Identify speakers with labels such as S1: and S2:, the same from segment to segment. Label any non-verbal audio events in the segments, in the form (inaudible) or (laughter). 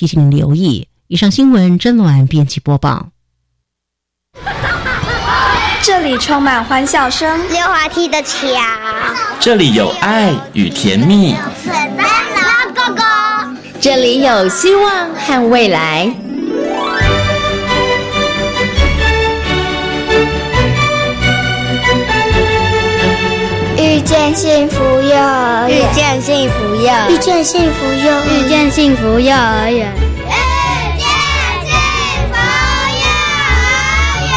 S1: 提醒您留意。以上新闻真暖编辑播报。(laughs)
S2: 这里充满欢笑声，
S3: 溜滑梯的桥。
S4: 这里有爱与甜蜜。
S3: 粉灯笼哥哥，
S5: 这里有希望和未来。
S3: 遇见幸福幼儿园，
S5: 遇见幸福幼儿
S3: 遇见幸福幼儿，
S5: 遇见幸福幼儿园。
S3: 遇见幸福幼儿园。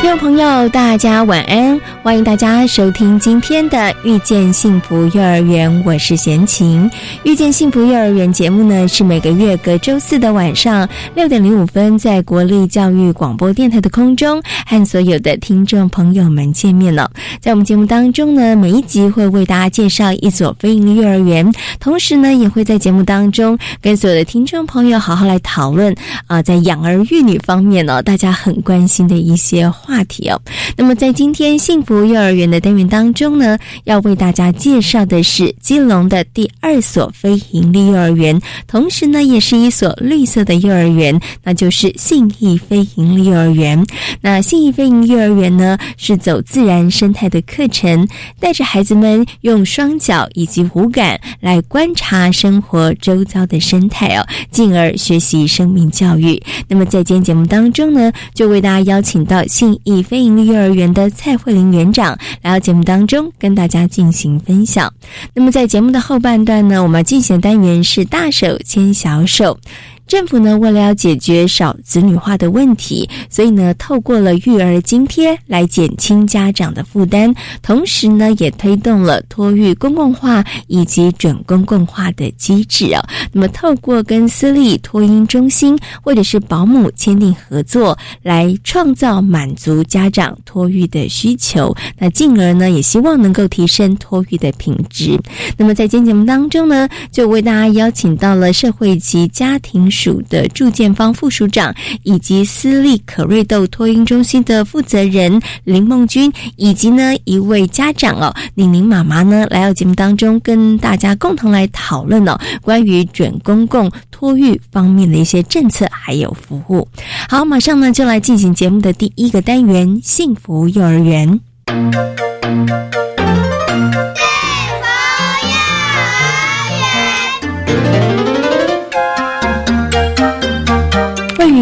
S5: 听众朋友，大家晚安！欢迎大家收听今天的《遇见幸福幼儿园》，我是贤琴。《遇见幸福幼儿园》节目呢，是每个月隔周四的晚上六点零五分，在国立教育广播电台的空中和所有的听众朋友们见面了。在我们节目当中呢，每一集会为大家介绍一所非营利幼儿园，同时呢，也会在节目当中跟所有的听众朋友好好来讨论啊、在养儿育女方面呢、大家很关心的一些话题哦。那么在今天幸福幼儿园的单元当中呢，要为大家介绍的是基隆的第二所非营利幼儿园，同时呢，也是一所绿色的幼儿园，那就是信义非营利幼儿园。那信义飞营幼儿园呢，是走自然生态的课程，带着孩子们用双脚以及五感来观察生活周遭的生态哦，进而学习生命教育。那么在今天节目当中呢，就为大家邀请到信义非营利幼儿园的蔡慧玲园长来到节目当中跟大家进行分享。那么在节目的后半段呢，我们要进行的单元是大手牵小手。政府呢，为了要解决少子女化的问题，所以呢，透过了育儿津贴来减轻家长的负担，同时呢，也推动了托育公共化以及准公共化的机制啊。那么，透过跟私立托婴中心或者是保姆签订合作，来创造满足家长托育的需求，那进而呢，也希望能够提升托育的品质。那么，在今天节目当中呢，就为大家邀请到了社会及家庭署的住建方副署长，以及私立可瑞豆托婴中心的负责人林梦君，以及呢一位家长哦，宁宁妈妈呢，来到节目当中跟大家共同来讨论哦，关于准公共托育方面的一些政策还有服务。好，马上呢就来进行节目的第一个单元——幸福幼儿园。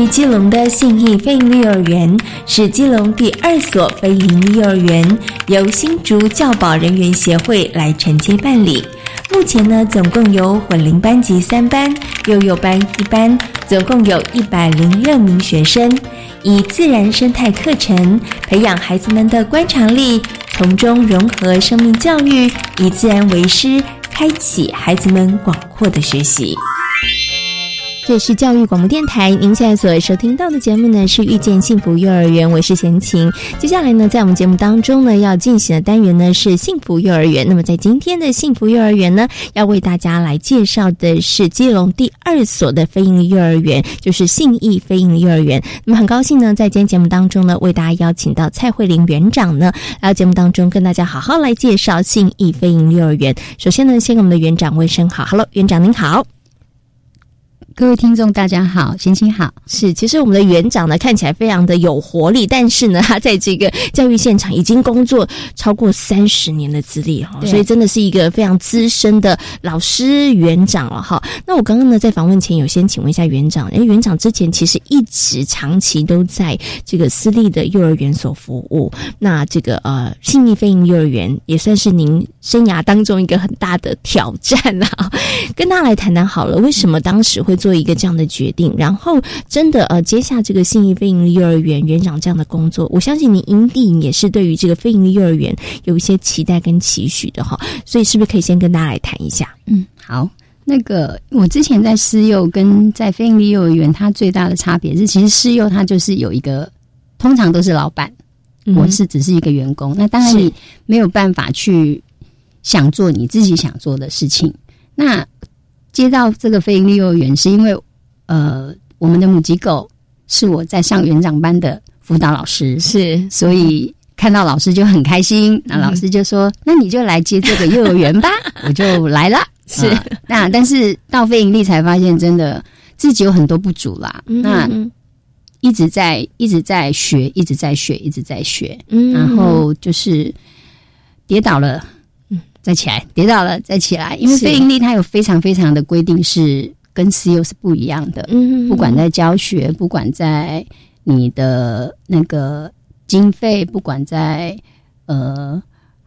S5: 基隆的信义非营利幼儿园是基隆第二所非营利幼儿园，由新竹教保人员协会来承接办理。目前呢，总共有混龄班级三班、幼幼班一班，总共有一百零六名学生，以自然生态课程培养孩子们的观察力，从中融合生命教育，以自然为师，开启孩子们广阔的学习。这是教育广播电台，您现在所收听到的节目呢是遇见幸福幼儿园，我是贤琴。接下来呢，在我们节目当中呢，要进行的单元呢是幸福幼儿园。那么在今天的幸福幼儿园呢，要为大家来介绍的是基隆第二所的非营利幼儿园，就是信义非营利幼儿园。那么很高兴呢，在今天节目当中呢，为大家邀请到蔡慧玲园长呢，来到节目当中跟大家好好来介绍信义非营利幼儿园。首先呢，先给我们的园长问声好，Hello，园长您好。
S6: 各位听众，大家好，心情好。
S5: 是，其实我们的园长呢看起来非常的有活力，但是呢，(laughs) 他在这个教育现场已经工作超过三十年的资历哈，
S6: 对
S5: 所以真的是一个非常资深的老师园长了哈。那我刚刚呢在访问前有先请问一下园长，因为园长之前其实一直长期都在这个私立的幼儿园所服务，那这个呃信义飞鹰幼儿园也算是您生涯当中一个很大的挑战啦。(laughs) 跟他来谈谈好了，为什么当时会做一个这样的决定？然后真的呃接下这个信义非营利幼儿园园长这样的工作，我相信你一定也是对于这个非营利幼儿园有一些期待跟期许的哈。所以是不是可以先跟大家来谈一下？
S6: 嗯，好。那个，我之前在私幼跟在非营利幼儿园，它最大的差别是，其实私幼它就是有一个，通常都是老板，
S5: 嗯
S6: 我是只是一个员工。那当然你没有办法去想做你自己想做的事情。那接到这个非营利幼儿园，是因为呃，我们的母机构是我在上园长班的辅导老师，
S5: 是，
S6: 所以看到老师就很开心。那老师就说：“那你就来接这个幼儿园吧。(laughs) ”我就来了。
S5: 是
S6: 啊那但是到非盈利才发现，真的自己有很多不足啦。那
S5: 嗯
S6: 一直在一直在学，一直在学，一直在学。
S5: 嗯
S6: 然后就是跌倒了，再起来，跌倒了再起来。因为非盈利它有非常非常的规定是跟私有是不一样的，
S5: 嗯
S6: 不管在教学，不管在你的那个经费，不管在呃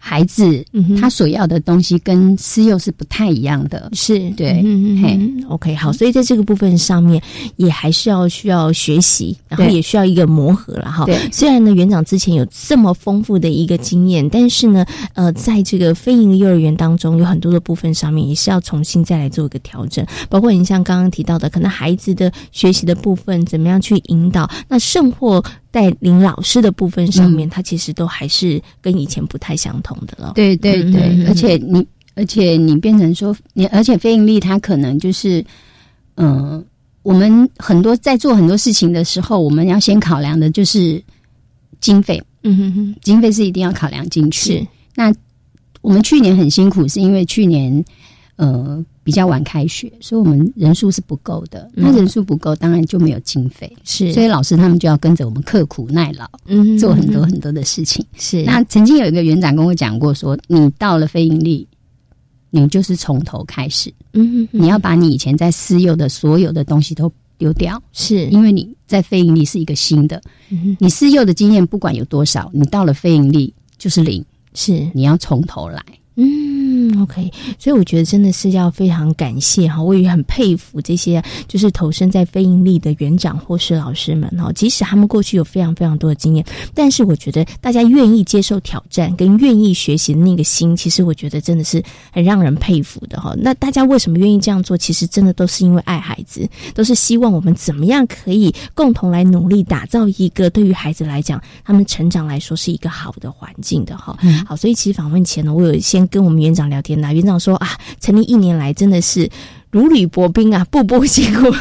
S6: 孩子
S5: 嗯
S6: 他所要的东西跟私幼是不太一样的。
S5: 是。
S6: 对。
S5: 嗯
S6: 嘿
S5: 嗯嗯，OK，好，所以在这个部分上面也还是要需要学习，然后也需要一个磨合了哈。
S6: 对。
S5: 虽然呢，园长之前有这么丰富的一个经验，但是呢，呃，在这个非营利幼儿园当中，有很多的部分上面也是要重新再来做一个调整，包括你像刚刚提到的，可能孩子的学习的部分怎么样去引导，那甚或带领老师的部分上面，它其实都还是跟以前不太相同的了。
S6: 对对对，
S5: 嗯。
S6: 而且你而且你变成说你，而且非盈利它可能就是，嗯、我们很多在做很多事情的时候，我们要先考量的就是经费，
S5: 嗯哼哼，
S6: 经费是一定要考量进去。
S5: 是。
S6: 那我们去年很辛苦，是因为去年呃比较晚开学，所以我们人数是不够的。
S5: 嗯。
S6: 那人数不够，当然就没有经费，
S5: 是，
S6: 所以老师他们就要跟着我们刻苦耐劳，
S5: 嗯
S6: 做很多很多的事情。
S5: 是。
S6: 那曾经有一个园长跟我讲过说，你到了非盈利，你就是从头开始，
S5: 嗯哼
S6: 你要把你以前在私幼的所有的东西都丢掉，
S5: 是。
S6: 因为你在非盈利是一个新的，
S5: 嗯
S6: 你私幼的经验不管有多少，你到了非盈利就是零，
S5: 是。
S6: 你要从头来。
S5: 嗯，OK，所以我觉得真的是要非常感谢哈，我也很佩服这些就是投身在非盈利的园长或是老师们哈，即使他们过去有非常非常多的经验，但是我觉得大家愿意接受挑战跟愿意学习的那个心，其实我觉得真的是很让人佩服的哈。那大家为什么愿意这样做？其实真的都是因为爱孩子，都是希望我们怎么样可以共同来努力打造一个对于孩子来讲，他们成长来说是一个好的环境的哈。好，所以其实访问前呢，我有先跟我们园长聊天呐，园长说啊，成立一年来真的是如履薄冰啊，步步辛苦。(laughs)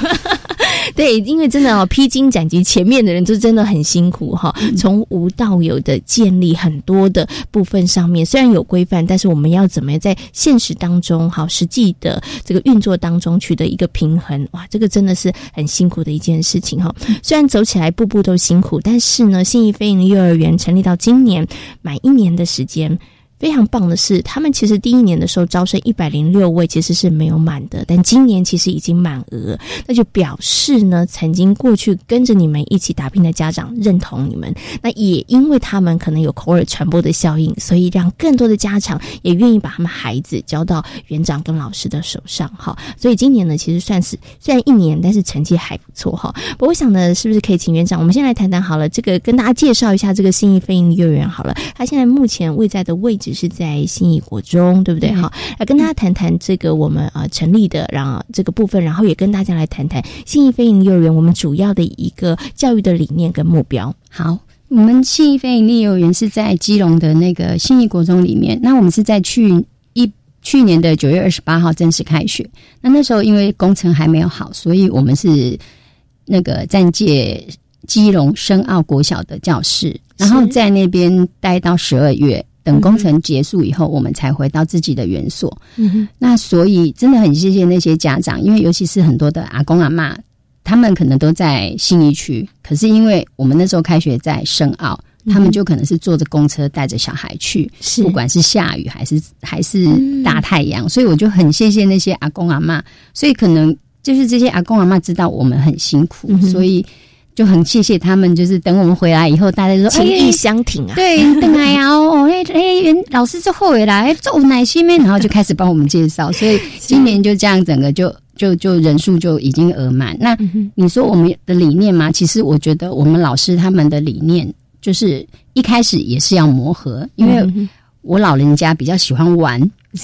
S5: 对，因为真的哦，披荆斩棘，前面的人就真的很辛苦哈。从无到有的建立很多的部分上面，虽然有规范，但是我们要怎么样在现实当中，好实际的这个运作当中取得一个平衡，哇，这个真的是很辛苦的一件事情哈。虽然走起来步步都辛苦，但是呢，信义飞营幼儿园成立到今年满一年的时间。非常棒的是，他们其实第一年的时候招生一百零六位，其实是没有满的，但今年其实已经满额，那就表示呢，曾经过去跟着你们一起打拼的家长认同你们，那也因为他们可能有口耳传播的效应，所以让更多的家长也愿意把他们孩子交到园长跟老师的手上哈。所以今年呢，其实算是虽然一年，但是成绩还不错哈。不过我想呢，是不是可以请园长，我们先来谈谈好了，这个跟大家介绍一下这个信义飞鹰幼儿园好了，它现在目前位在的位置是在信义国中，对不对？
S6: 嗯
S5: 好，来跟大家谈谈这个我们呃成立的，然后这个部分，然后也跟大家来谈谈信义飞鹰幼儿园我们主要的一个教育的理念跟目标。
S6: 好，我们信义非营利幼儿园是在基隆的那个信义国中里面。那我们是在去一去年的九月二十八号正式开学。那那时候因为工程还没有好，所以我们是那个暂借基隆深澳国小的教室，然后在那边待到十二月。等工程结束以后，我们才回到自己的园所。
S5: 嗯，
S6: 那所以真的很谢谢那些家长，因为尤其是很多的阿公阿妈，他们可能都在信义区，可是因为我们那时候开学在深澳，他们就可能是坐着公车带着小孩去，
S5: 是。
S6: 不管是下雨还是还是大太阳，所以我就很谢谢那些阿公阿妈，所以可能就是这些阿公阿妈知道我们很辛苦，
S5: 嗯
S6: 所以就很谢谢他们，就是等我们回来以后，大家就说
S5: 情意相挺啊。
S6: 对，等来呀，哦，哎哎，原老师之后回来做耐心咩，然后就开始帮我们介绍，所以今年就这样，整个就就就人数就已经额满。那你说我们的理念吗？其实我觉得我们老师他们的理念就是一开始也是要磨合，因为我老人家比较喜欢玩。(laughs)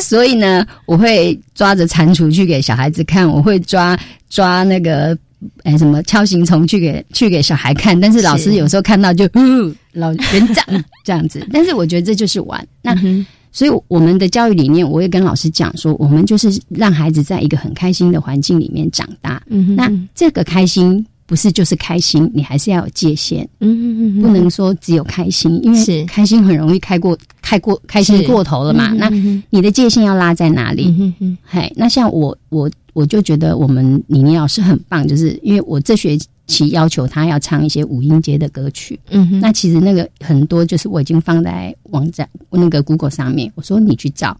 S6: 所以呢，我会抓着蟾蜍去给小孩子看，我会抓抓那个哎什么敲形虫去给去给小孩看，但是老师有时候看到就，嗯，老园长这样子。但是我觉得这就是玩。那、
S5: 嗯
S6: 所以我们的教育理念，我也跟老师讲说，我们就是让孩子在一个很开心的环境里面长大。
S5: 嗯
S6: 那这个开心不是就是开心，你还是要有界限，
S5: 嗯嗯
S6: 不能说只有开心，因为开心很容易开过开过开心过头了嘛。那
S5: 嗯
S6: 你的界限要拉在哪里？嘿，那像我我我就觉得我们李妮老师很棒，就是因为我这学期要求他要唱一些五音节的歌曲，
S5: 嗯哼，
S6: 那其实那个很多就是我已经放在网站那个 Google 上面，我说你去找，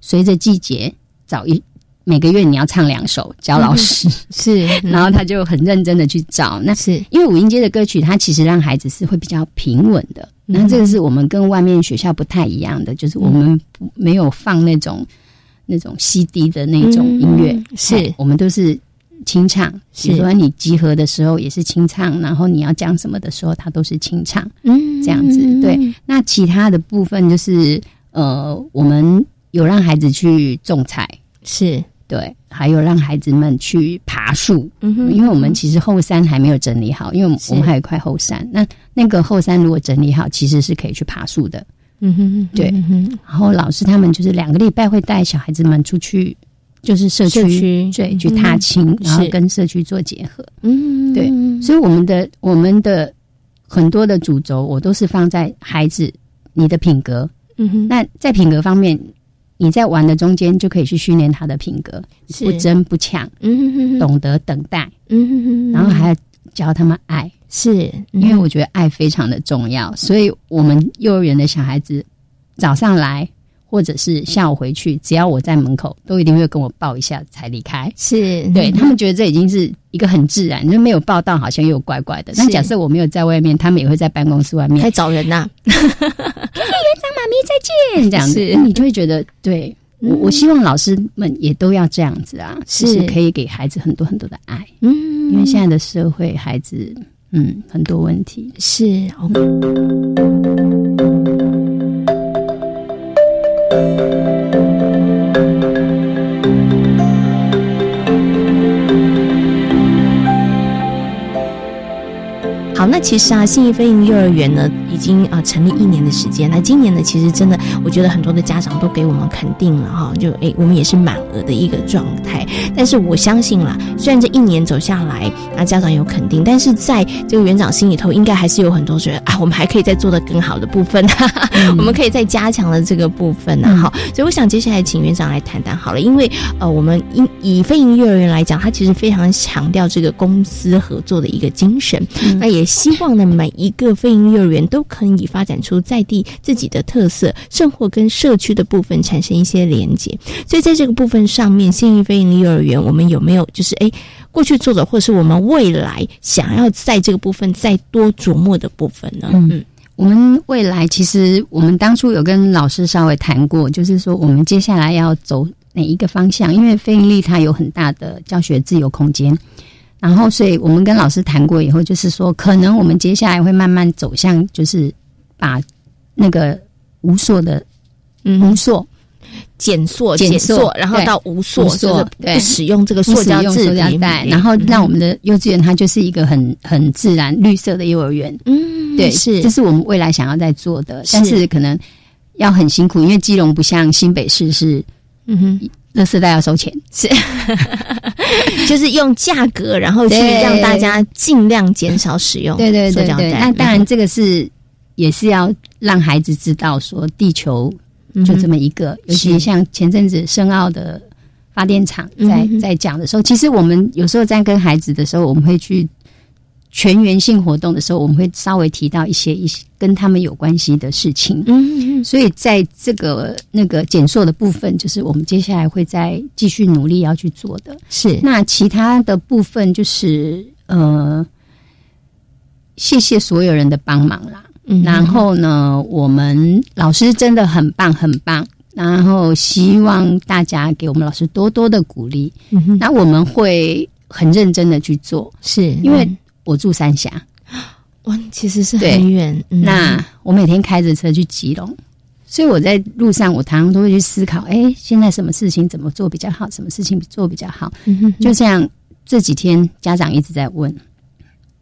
S6: 随着季节找一每个月你要唱两首，教老师，(laughs)
S5: 是，(laughs)
S6: 然后他就很认真的去找。那
S5: 是。
S6: 因为五音阶的歌曲，它其实让孩子是会比较平稳的。
S5: 嗯。
S6: 那这个是我们跟外面学校不太一样的，就是我们不没有放那种那种 CD 的那种音乐，
S5: 嗯是。
S6: 我们都是清唱。
S5: 是。
S6: 比如说你集合的时候也是清唱，然后你要讲什么的时候，它都是清唱。
S5: 嗯
S6: 这样子。对。那其他的部分就是呃，我们有让孩子去仲裁，
S5: 是，
S6: 对，还有让孩子们去爬树。
S5: 嗯哼
S6: 因为我们其实后山还没有整理好，因为我们
S5: 是。
S6: 我们还有一块后山，那那个后山如果整理好，其实是可以去爬树的。
S5: 嗯哼
S6: 对。
S5: 嗯
S6: 然后老师他们就是两个礼拜会带小孩子们出去，就是社区对去踏青，
S5: 嗯
S6: 然后跟社区做结合。
S5: 嗯。
S6: 对所以我们的我们的很多的主轴，我都是放在孩子你的品格。
S5: 嗯哼。
S6: 那在品格方面，你在玩的中间就可以去训练他的品格，
S5: 是。
S6: 不争不抢，
S5: 嗯哼哼
S6: 懂得等待，
S5: 嗯哼哼
S6: 然后还要教他们爱。
S5: 是
S6: 因为我觉得爱非常的重要，所以我们幼儿园的小孩子早上来或者是下午回去，只要我在门口，都一定会跟我抱一下才离开。
S5: 是。
S6: 对他们觉得这已经是一个很自然，就没有报到好像又怪怪的。
S5: 是。
S6: 那假设我没有在外面，他们也会在办公室外面。
S5: 还找人呐再见，
S6: 这样子。你就会觉得对。我我希望老师们也都要这样子啊，
S5: 是。
S6: 就是可以给孩子很多很多的爱，
S5: 嗯。
S6: 因为现在的社会孩子嗯很多问题，
S5: 是。哦其实啊，信义飞鹰幼儿园呢，已经啊、成立一年的时间。那今年呢，其实真的，我觉得很多的家长都给我们肯定了哈，就诶，我们也是满额的一个状态。但是我相信啦，虽然这一年走下来，啊，家长有肯定，但是在这个园长心里头，应该还是有很多觉得啊，我们还可以再做的更好的部分，哈哈 (laughs) 我们可以再加强的这个部分呢、哈、所以我想接下来请园长来谈谈好了，因为呃，我们以以飞营幼儿园来讲，它其实非常强调这个公司合作的一个精神，那也希望呢每一个飞营幼儿园都可以发展出在地自己的特色，甚或跟社区的部分产生一些连接。所以在这个部分上面，信义飞营幼儿园我们有没有就是诶过去做的，或是我们未来想要在这个部分再多琢磨的部分呢？
S6: 嗯我们未来其实我们当初有跟老师稍微谈过，就是说我们接下来要走哪一个方向，因为非盈利它有很大的教学自由空间。然后，所以我们跟老师谈过以后，就是说，可能我们接下来会慢慢走向，就是把那个无塑的
S5: 嗯。
S6: 无塑
S5: 减塑、
S6: 减塑
S5: 塑，然后到无塑，就是
S6: 对。
S5: 不使用这个塑胶制品
S6: 然后让我们的幼稚园它就是一个很很自然绿色的幼儿园。
S5: 嗯，
S6: 对，
S5: 是。
S6: 这是我们未来想要在做的，但是。可能要很辛苦，因为基隆不像新北市是
S5: 嗯哼。
S6: 垃圾袋要收钱。
S5: 是 (laughs) 就是用价格，然后去让大家尽量减少使用
S6: 对对对对。那当然这个是也是要让孩子知道说地球就这么一个，尤其像前阵子深奥的发电厂在在讲的时候，其实我们有时候在跟孩子的时候，我们会去。全员性活动的时候，我们会稍微提到一些一些跟他们有关系的事情。
S5: 嗯嗯
S6: 所以在这个那个减塑的部分，就是我们接下来会再继续努力要去做的。
S5: 是
S6: 那其他的部分就是呃，谢谢所有人的帮忙啦。
S5: 嗯
S6: 然后呢，我们老师真的很棒，很棒。然后希望大家给我们老师多多的鼓励。
S5: 嗯哼
S6: 那我们会很认真的去做，
S5: 是
S6: 因为我住三峡，
S5: 哇，其实是很远。嗯
S6: 那我每天开着车去吉隆，所以我在路上，我常常都会去思考：哎，现在什么事情怎么做比较好？什么事情做比较好？
S5: 嗯哼
S6: 就这样，这几天家长一直在问：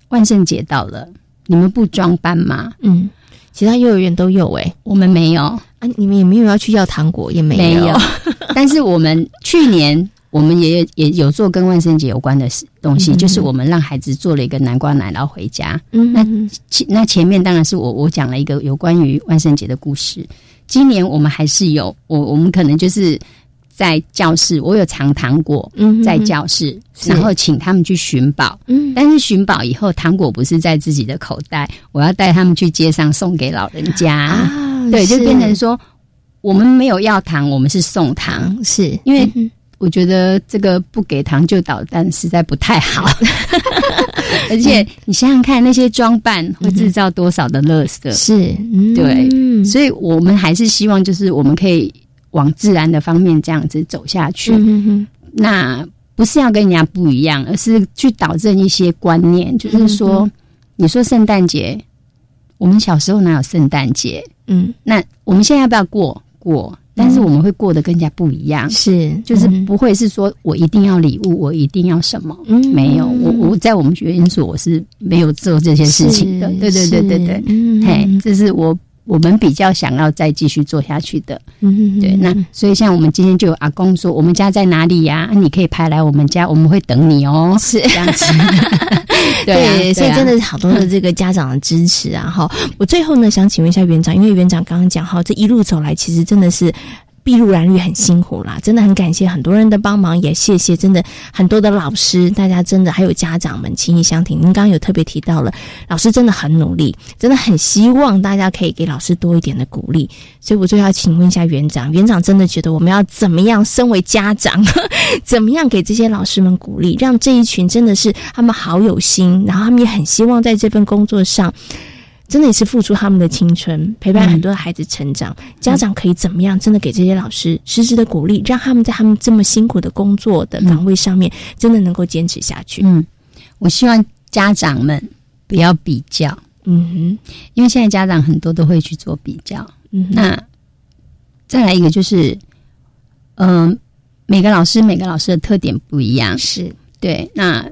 S6: 万圣节到了，你们不装扮吗？
S5: 嗯，其他幼儿园都有哎。
S6: 我们没有，
S5: 啊，你们也没有要去要糖果，也没
S6: 没有。(laughs) 但是我们去年我们也也有做跟万圣节有关的事东西，就是我们让孩子做了一个南瓜奶酪回家。
S5: 嗯，
S6: 那前那前面当然是我我讲了一个有关于万圣节的故事。今年我们还是有我我们可能就是在教室，我有藏糖果
S5: 嗯
S6: 在教室，然后请他们去寻宝。
S5: 嗯
S6: 但是寻宝以后，糖果不是在自己的口袋，我要带他们去街上送给老人家。
S5: 啊，
S6: 对，就是变成说我们没有要糖，我们是送糖。
S5: 糖是
S6: 因为
S5: 嗯
S6: 我觉得这个不给糖就捣蛋实在不太好，(laughs) 而且你想想看，那些装扮会制造多少的垃圾？
S5: 是嗯
S6: 对
S5: 嗯
S6: 所以我们还是希望，就是我们可以往自然的方面这样子走下去。那不是要跟人家不一样，而是去导正一些观念，就是说，你说圣诞节，我们小时候哪有圣诞节？
S5: 嗯
S6: 那我们现在要不要过？过，但是我们会过得更加不一样。
S5: 是。
S6: 就是
S5: 嗯
S6: 不会是说我一定要礼物，我一定要什么？
S5: 嗯。
S6: 没有，我我在我们学院所我是没有做这些事情的。对对对对对，
S5: 嗯。
S6: 嘿，这是我我们比较想要再继续做下去的。
S5: 嗯
S6: 对，那所以像我们今天就有阿公说，我们家在哪里呀、啊你可以派来我们家，我们会等你哦。
S5: 是
S6: 这样子，(laughs) 对啊
S5: 对，所以真的是好多的这个家长的支持啊！哈，我最后呢想请问一下园长，因为园长刚刚讲哈，这一路走来其实真的是。筚路蓝缕很辛苦啦，真的很感谢很多人的帮忙，也谢谢真的很多的老师，大家真的还有家长们情谊相挺。您刚刚有特别提到了，老师真的很努力，真的很希望大家可以给老师多一点的鼓励。所以我最后要请问一下园长，园长真的觉得我们要怎么样，身为家长，(laughs) 怎么样给这些老师们鼓励，让这一群真的是他们好有心，然后他们也很希望在这份工作上。真的也是付出他们的青春，陪伴很多的孩子成长。家长可以怎么样？真的给这些老师实质的鼓励，让他们在他们这么辛苦的工作的岗位上面，真的能够坚持下去。
S6: 嗯，我希望家长们不要比较，
S5: 嗯哼
S6: 因为现在家长很多都会去做比较。
S5: 嗯，
S6: 那再来一个就是，嗯、每个老师每个老师的特点不一样，
S5: 是
S6: 对。那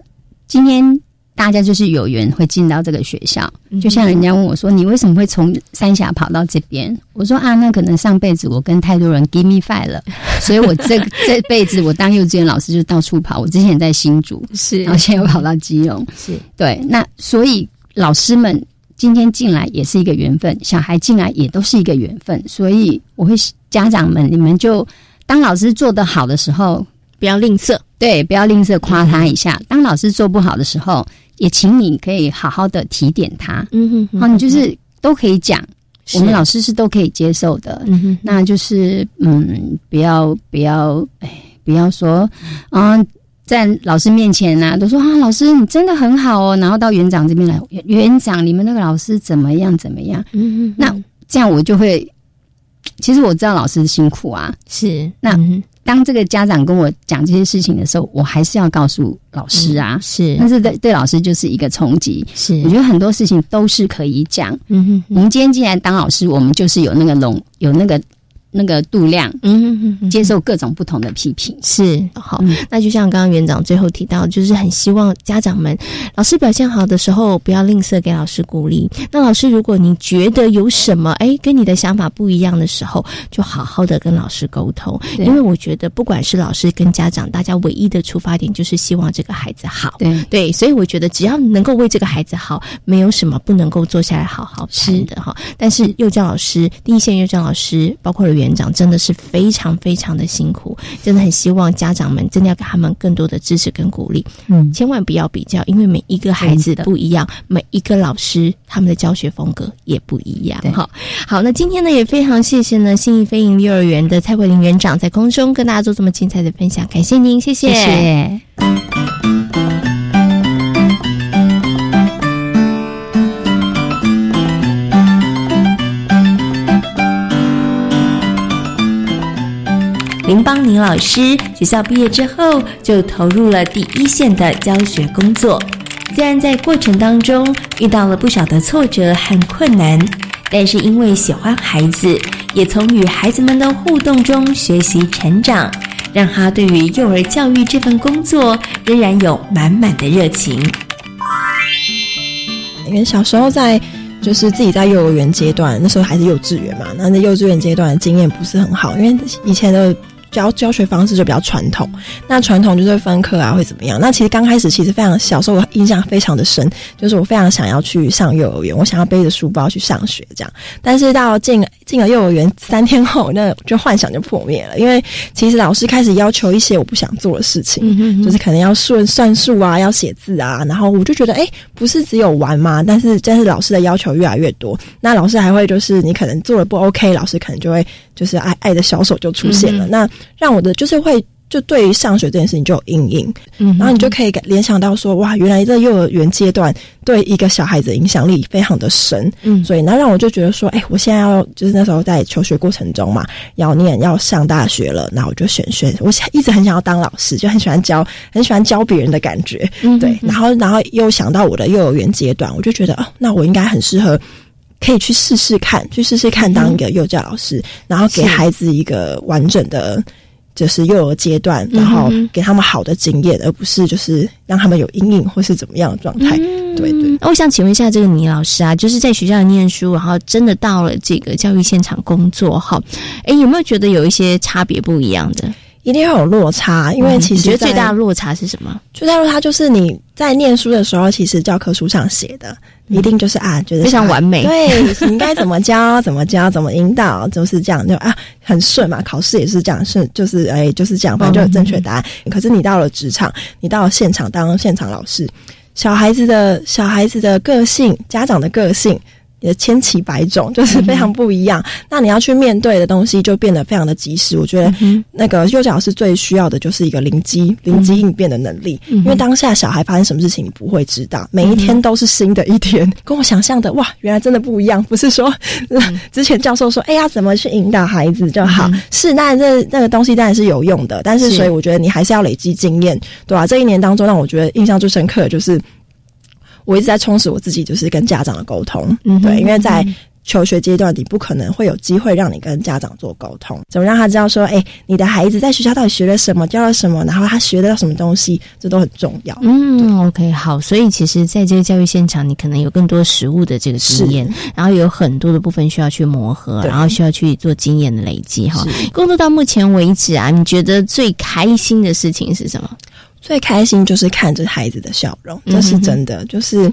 S6: 今天大家就是有缘会进到这个学校，
S5: 嗯
S6: 就像人家问我说：“你为什么会从三峡跑到这边？”我说：“啊，那可能上辈子我跟太多人 give me five 了，(laughs) 所以我这这辈子我当幼稚园老师就到处跑。我之前在新竹，
S5: 是
S6: 然后现在又跑到基隆，
S5: 是
S6: 对。那所以老师们今天进来也是一个缘分，小孩进来也都是一个缘分，所以我会家长们，你们就当老师做得好的时候，
S5: 不要吝啬。
S6: 对，不要吝啬夸他一下；当老师做不好的时候，也请你可以好好的提点他。
S5: 嗯哼
S6: 好，你就是都可以讲，我们老师是都可以接受的。
S5: 嗯哼
S6: 那就是嗯，不要不要，哎，不要说啊，在老师面前呐、都说啊，老师你真的很好哦，然后到园长这边来，园园长你们那个老师怎么样怎么样？
S5: 嗯嗯，
S6: 那这样我就会，其实我知道老师辛苦啊。
S5: 是
S6: 那
S5: 嗯
S6: 当这个家长跟我讲这些事情的时候，我还是要告诉老师啊，
S5: 是
S6: 但是对对老师就是一个冲击。
S5: 是
S6: 我觉得很多事情都是可以讲。
S5: 嗯哼
S6: 我们今天既然当老师，我们就是有那个容，有那个那个度量，
S5: 嗯哼哼
S6: 接受各种不同的批评。
S5: 是好，
S6: 嗯
S5: 那就像刚刚园长最后提到，就是很希望家长们，老师表现好的时候，不要吝啬给老师鼓励。那老师，如果你觉得有什么哎跟你的想法不一样的时候，就好好的跟老师沟通，因为我觉得不管是老师跟家长，大家唯一的出发点就是希望这个孩子好。
S6: 对，
S5: 对，所以我觉得只要能够为这个孩子好，没有什么不能够坐下来好好谈的哈。但是幼教老师、第一线幼教老师，包括了园长，真的是非常非常的辛苦，真的很希望家长们真的要给他们更多的支持跟鼓励，
S6: 嗯，
S5: 千万不要比较，因为每一个孩子
S6: 的
S5: 不一样，每一个老师他们的教学风格也不一样
S6: 对
S5: 哈。好，那今天呢也非常谢谢呢信义飞营幼儿园的蔡慧玲园长在空中跟大家做这么精彩的分享，感谢您，谢谢。
S6: 谢谢。
S5: 林邦宁老师学校毕业之后就投入了第一线的教学工作，虽然在过程当中遇到了不少的挫折和困难，但是因为喜欢孩子，也从与孩子们的互动中学习成长，让他对于幼儿教育这份工作仍然有满满的热情。
S7: 因为小时候在就是自己在幼儿园阶段，那时候还是幼稚园嘛，那那幼稚园阶段的经验不是很好，因为以前的。教教学方式就比较传统，那传统就是分科啊，会怎么样？那其实刚开始其实非常小时候，我印象非常的深，就是我非常想要去上幼儿园，我想要背着书包去上学这样。但是到进进了幼儿园三天后，那就幻想就破灭了，因为其实老师开始要求一些我不想做的事情，就是可能要算算数啊，要写字啊，然后我就觉得，哎，不是只有玩嘛？但是但是老师的要求越来越多，那老师还会就是你可能做的不 OK，老师可能就会就是爱爱的小手就出现了，那。让我的就是会就对于上学这件事情就有阴影，嗯，然后你就可以联想到说，哇，原来在幼儿园阶段对一个小孩子影响力非常的深，嗯，所以那让我就觉得说，哎，我现在要就是那时候在求学过程中嘛，要念要上大学了，那我就选选，我一直很想要当老师，就很喜欢教，很喜欢教别人的感觉，嗯，对，然后然后又想到我的幼儿园阶段，我就觉得哦，那我应该很适合。可以去试试看，去试试看当一个幼教老师，然后给孩子一个完整的，就是幼儿阶段，然后给他们好的经验，而不是就是让他们有阴影或是怎么样的状态。对对。
S5: 那我想请问一下，这个倪老师啊，就是在学校念书，然后真的到了这个教育现场工作，哈，哎，有没有觉得有一些差别不一样的？
S7: 一定会有落差，因为其实
S5: 觉得最大的落差是什么？
S7: 最大落差就是你在念书的时候，其实教科书上写的一定就是啊，觉得
S5: 非常完美，
S7: 对，应该怎么教，怎么教，怎么引导，就是这样，就啊很顺嘛。考试也是这样顺，就是哎就是这样，反正就有正确答案。可是你到了职场，你到了现场当现场老师，小孩子的小孩子的个性，家长的个性。也千奇百种，(laughs) 就是非常不一样。那你要去面对的东西就变得非常的及时。我觉得那个幼教老师最需要的就是一个灵机、灵机应变的能力。因为当下小孩发生什么事情你不会知道，每一天都是新的一天，跟我想象的哇，原来真的不一样。不是说 (laughs) 之前教授说，哎呀，怎么去引导孩子就好？是，当然这那个东西当然是有用的，但是所以我觉得你还是要累积经验，对吧？这一年当中，让我觉得印象最深刻的就是。我一直在充实我自己，就是跟家长的沟通，嗯对，因为在求学阶段，你不可能会有机会让你跟家长做沟通，怎么让他知道说，哎，你的孩子在学校到底学了什么，教了什么，然后他学到什么东西，这都很重要。
S5: 嗯，OK，好，所以其实在这个教育现场，你可能有更多实物的这个经验，然后有很多的部分需要去磨合，然后需要去做经验的累积。哈，工作到目前为止啊，你觉得最开心的事情是什么？
S7: 最开心就是看着孩子的笑容，这是真的。就是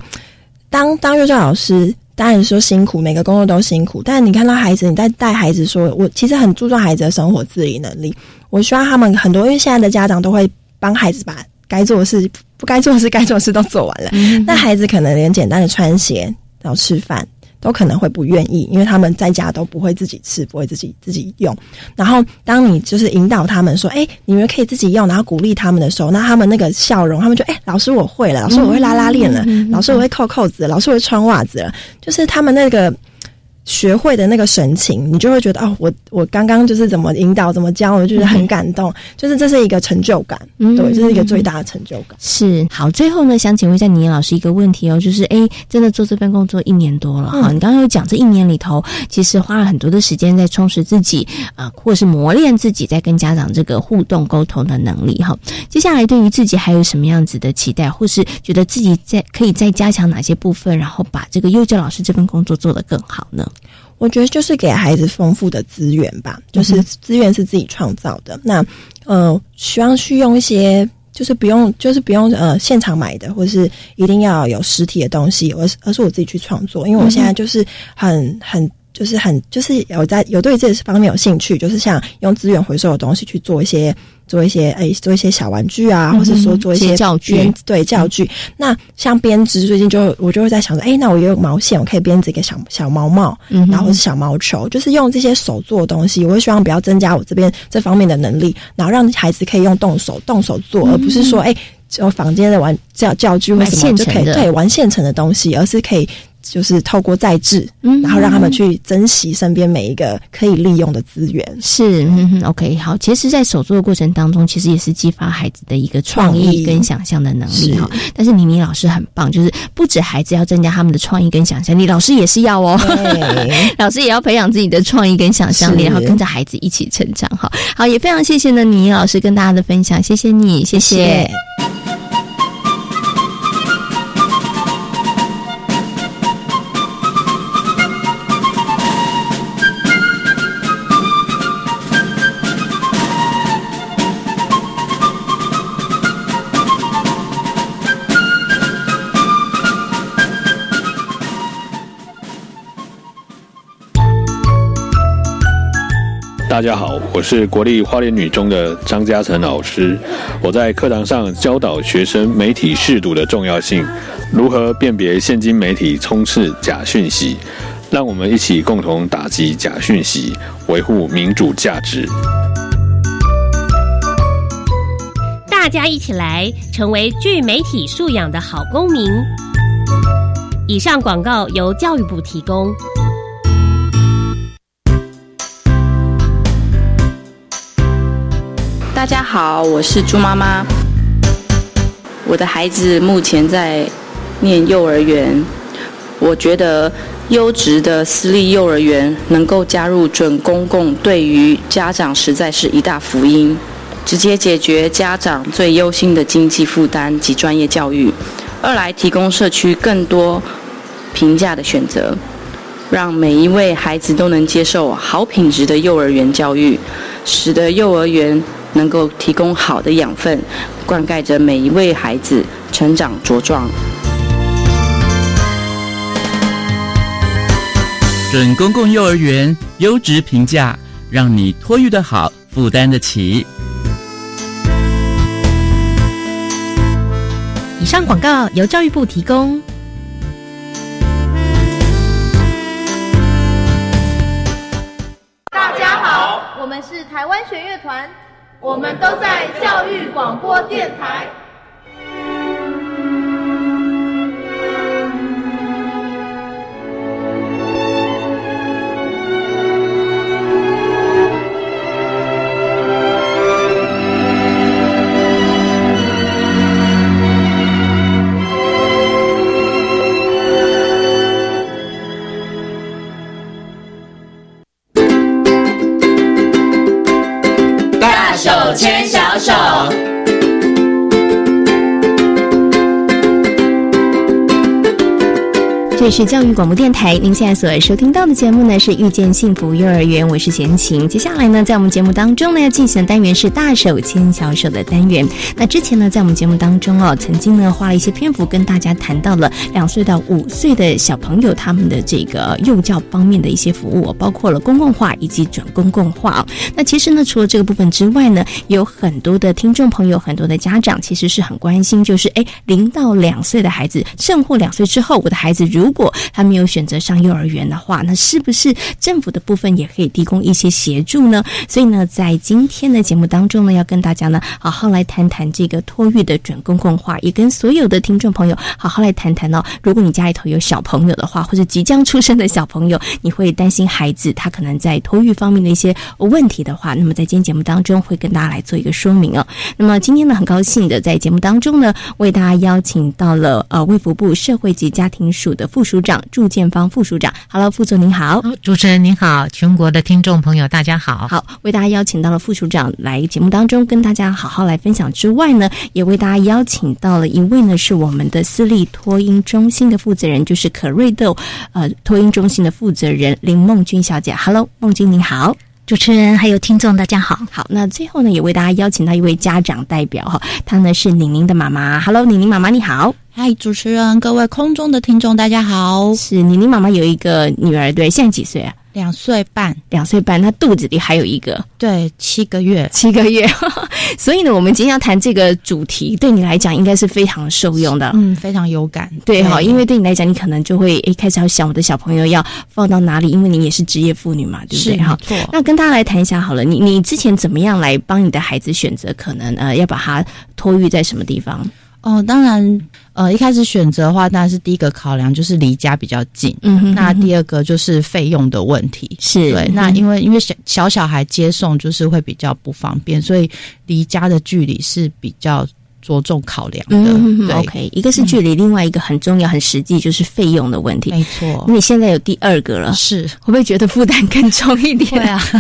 S7: 当当幼教老师，当然说辛苦，每个工作都辛苦。但你看到孩子，你在带孩子，说我其实很注重孩子的生活自理能力。我希望他们很多，因为现在的家长都会帮孩子把该做的事、不该做的事、该做的事都做完了。那孩子可能连简单的穿鞋、然后吃饭。都可能会不愿意，因为他们在家都不会自己吃，不会自己自己用。然后，当你就是引导他们说：“哎，你们可以自己用。”然后鼓励他们的时候，那他们那个笑容，他们就：“哎，老师我会了，老师我会拉拉链了，老师我会扣扣子，老师我会穿袜子了。”就是他们那个。学会的那个神情，你就会觉得哦，我我刚刚就是怎么引导，怎么教，我就觉得很感动，就是这是一个成就感，嗯对，这是一个最大的成就感。
S5: 是好，最后呢，想请问一下倪老师一个问题哦，就是哎，真的做这份工作一年多了哈，你刚刚有讲这一年里头，其实花了很多的时间在充实自己啊，或是磨练自己在跟家长这个互动沟通的能力哈。接下来对于自己还有什么样子的期待，或是觉得自己在可以再加强哪些部分，然后把这个幼教老师这份工作做得更好呢？
S7: 我觉得就是给孩子丰富的资源吧，就是资源是自己创造的。那呃，希望去用一些，就是不用，就是不用呃现场买的，或是一定要有实体的东西，而是而是我自己去创作。因为我现在就是很很。就是很就是有在有对这方面有兴趣，就是像用资源回收的东西去做一些做一些哎做一些小玩具啊，或者说做一些
S5: 教具
S7: 对教具。那像编织，最近就我就会在想说，哎，那我也有毛线，我可以编织一个小小毛帽，然后或是小毛球，就是用这些手做的东西，我会希望比较增加我这边这方面的能力，然后让孩子可以用动手动手做，而不是说哎，就房间的玩教教具或什么就可以对玩现成的东西，而是可以。就是透过再制，然后让他们去珍惜身边每一个可以利用的资源。
S5: 是，嗯 OK，好。其实，在手作的过程当中，其实也是激发孩子的一个创意跟想象的能力哈。但是，妮妮老师很棒，就是不止孩子要增加他们的创意跟想象力，老师也是要哦。(laughs) 老师也要培养自己的创意跟想象力，然后跟着孩子一起成长。哈，好，也非常谢谢呢，妮妮老师跟大家的分享，谢谢你，谢谢。
S8: 大家好，我是国立花莲女中的张嘉诚老师。我在课堂上教导学生媒体试读的重要性，如何辨别现今媒体充斥假讯息。让我们一起共同打击假讯息，维护民主价值。
S9: 大家一起来，成为具媒体素养的好公民。以上广告由教育部提供。
S10: 大家好，我是朱妈妈。我的孩子目前在念幼儿园，我觉得优质的私立幼儿园能够加入准公共，对于家长实在是一大福音，直接解决家长最忧心的经济负担及专业教育。二来提供社区更多平价的选择，让每一位孩子都能接受好品质的幼儿园教育，使得幼儿园。能够提供好的养分，灌溉着每一位孩子成长茁壮。
S4: 准公共幼儿园优质评价，让你托育的好，负担得起。
S1: 以上广告由教育部提供。
S11: 大家好，我们是台湾弦乐团。我们都在教育广播电台。天下。
S5: 这是教育广播电台，您现在所收听到的节目呢是遇见幸福幼儿园，我是贤琴。接下来呢，在我们节目当中呢要进行的单元是大手牵小手的单元。那之前呢，在我们节目当中哦，曾经呢花了一些篇幅跟大家谈到了两岁到五岁的小朋友他们的这个幼教方面的一些服务，包括了公共化以及准公共化。那其实呢，除了这个部分之外呢，有很多的听众朋友、很多的家长其实是很关心，就是哎，零到两岁的孩子，甚或两岁之后，我的孩子如果他没有选择上幼儿园的话，那是不是政府的部分也可以提供一些协助呢？所以呢，在今天的节目当中呢，要跟大家呢好好来谈谈这个托育的准公共化，也跟所有的听众朋友好好来谈谈哦。如果你家里头有小朋友的话，或者即将出生的小朋友，你会担心孩子他可能在托育方面的一些问题的话，那么在今天节目当中会跟大家来做一个说明哦。那么今天呢，很高兴的在节目当中呢，为大家邀请到了呃卫福部社会及家庭署的副。署长祝建芳副署长，Hello，副总您好，
S12: 主持人您好，全国的听众朋友大家好，
S5: 好，为大家邀请到了副署长来节目当中跟大家好好来分享。之外呢，也为大家邀请到了一位呢是我们的私立托婴中心的负责人，就是可瑞豆呃托婴中心的负责人林梦君小姐，Hello，梦君您好。
S1: 主持人还有听众，大家好。
S5: 好，那最后呢，也为大家邀请到一位家长代表哈，她呢是宁宁的妈妈。Hello，宁宁妈妈你好。
S13: 嗨，主持人，各位空中的听众，大家好。
S5: 是宁宁妈妈有一个女儿，对，现在几岁啊？
S13: 两岁半，
S5: 两岁半，他肚子里还有一个，
S13: 对，七个月，
S5: 七个月。(laughs) 所以呢，我们今天要谈这个主题，对你来讲应该是非常受用的，
S13: 嗯，非常有感，
S5: 对哈，因为对你来讲，你可能就会一开始要想我的小朋友要放到哪里，因为你也是职业妇女嘛，对不对？
S13: 哈，
S5: 那跟大家来谈一下好了，你你之前怎么样来帮你的孩子选择，可能呃要把他托育在什么地方？
S13: 哦，当然，呃，一开始选择的话，当然是第一个考量就是离家比较近。嗯哼，那第二个就是费用的问题。
S5: 是
S13: 对，那因为因为小小小孩接送就是会比较不方便，所以离家的距离是比较着重考量的。
S5: 嗯 OK，一个是距离，另外一个很重要、很实际就是费用的问题。
S13: 没错，
S5: 你现在有第二个了，
S13: 是
S5: 会不会觉得负担更重一点？
S13: 对啊。(laughs)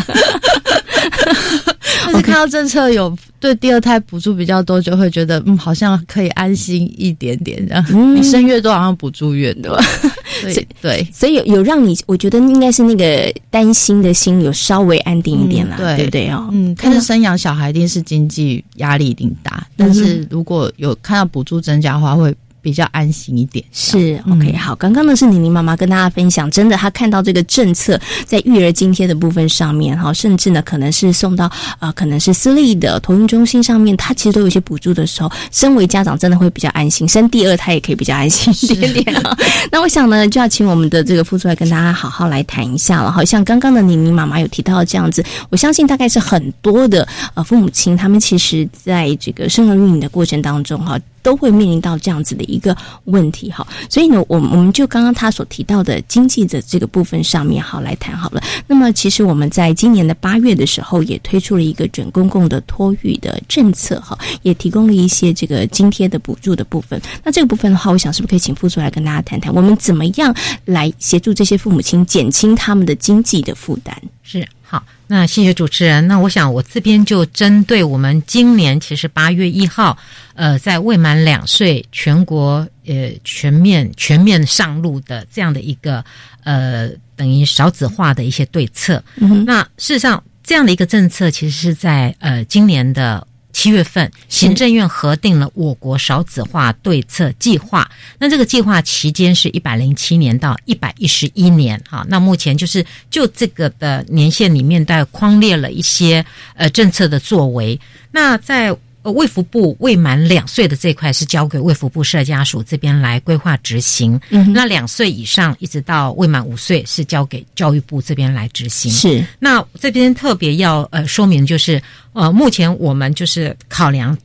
S13: 但是看到政策有对第二胎补助比较多，就会觉得嗯，好像可以安心一点点。这样，你生越多，好像补助越多。(laughs) 对对，
S5: 所以有有让你，我觉得应该是那个担心的心有稍微安定一点了，对不对哦？
S13: 嗯，看是生养小孩一定是经济压力一定大，但是如果有看到补助增加的话，会。比较安心一点。
S5: 是 OK，好，刚刚呢是妮妮妈妈跟大家分享，真的她看到这个政策在育儿津贴的部分上面哈，甚至呢可能是送到啊，可能是私立的托婴中心上面，它其实都有一些补助的时候，身为家长真的会比较安心，生第二胎也可以比较安心一点点啊。(laughs) 那我想呢，就要请我们的这个副助来跟大家好好来谈一下了。好像刚刚的妮妮妈妈有提到这样子，我相信大概是很多的呃父母亲，他们其实在这个生儿育女的过程当中哈。都会面临到这样子的一个问题哈，所以呢，我我们就刚刚他所提到的经济的这个部分上面好来谈好了。那么，其实我们在今年的八月的时候也推出了一个准公共的托育的政策哈，也提供了一些这个津贴的补助的部分。那这个部分的话，我想是不是可以请副座来跟大家谈谈，我们怎么样来协助这些父母亲减轻他们的经济的负担？
S12: 是好。那谢谢主持人。那我想我这边就针对我们今年其实八月一号，呃，在未满两岁全国呃全面全面上路的这样的一个呃等于少子化的一些对策。那事实上这样的一个政策其实是在呃今年的。七月份，行政院核定了我国少子化对策计划。那这个计划期间是一百零七年到一百一十一年，哈。那目前就是就这个的年限里面，带框列了一些呃政策的作为。那在呃，卫福部未满两岁的这块是交给卫福部社家属这边来规划执行。嗯，那两岁以上一直到未满五岁是交给教育部这边来执行。
S5: 是，
S12: 那这边特别要呃说明就是，呃，目前我们就是考量，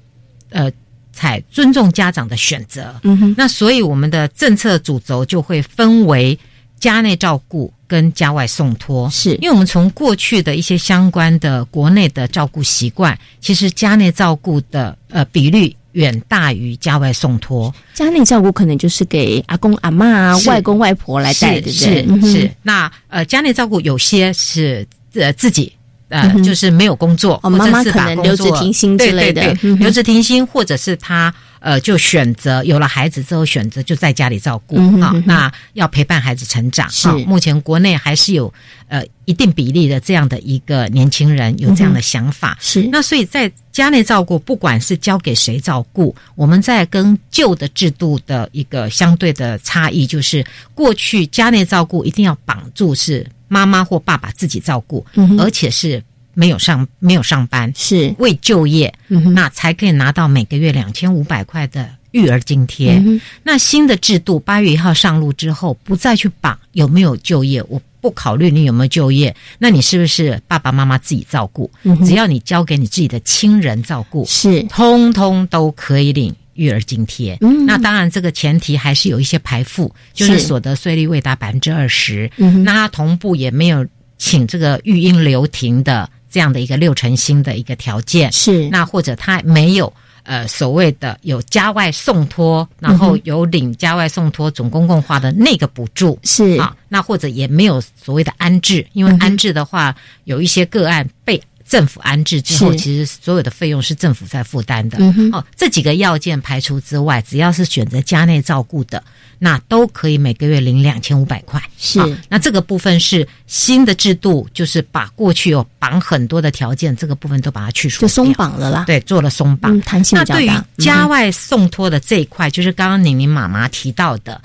S12: 呃，采尊重家长的选择。嗯哼，那所以我们的政策主轴就会分为家内照顾。跟家外送托，
S5: 是
S12: 因为我们从过去的一些相关的国内的照顾习惯，其实家内照顾的呃比率远大于家外送托。
S5: 家内照顾可能就是给阿公阿妈、外公外婆来带，对
S12: 不对？是是。那呃，家内照顾有些是呃自己呃就是没有工作，
S5: 妈妈可能留职停薪之类的，
S12: 留职停薪，或者是他。呃，就选择有了孩子之后，选择就在家里照顾啊。那要陪伴孩子成长。
S5: 是
S12: 目前国内还是有呃一定比例的这样的一个年轻人有这样的想法。
S5: 是
S12: 那所以在家内照顾，不管是交给谁照顾，我们在跟旧的制度的一个相对的差异，就是过去家内照顾一定要绑住是妈妈或爸爸自己照顾，而且是。没有上没有上班
S5: 是
S12: 未就业，那才可以拿到每个月两千五百块的育儿津贴。那新的制度八月一号上路之后，不再去绑有没有就业，我不考虑你有没有就业，那你是不是爸爸妈妈自己照顾？只要你交给你自己的亲人照顾，
S5: 是
S12: 通通都可以领育儿津贴。那当然，这个前提还是有一些排付，就是所得税率未达百分之二十。那他同步也没有请这个育婴留停的。这样的一个六成新的一个条件。
S5: 是，
S12: 那或者他没有呃所谓的有家外送托，然后有领家外送托总公共化的那个补助
S5: 是。
S12: 啊，那或者也没有所谓的安置，因为安置的话有一些个案被政府安置之后，其实所有的费用是政府在负担的。哦，这几个要件排除之外，只要是选择家内照顾的。那都可以每个月领两千五百块，
S5: 是。
S12: 那这个部分是新的制度，就是把过去有绑很多的条件，这个部分都把它去除，
S5: 就松绑了啦。
S12: 对，做了松绑，
S5: 弹性
S12: 那对于家外送托的这一块，就是刚刚宁宁妈妈提到的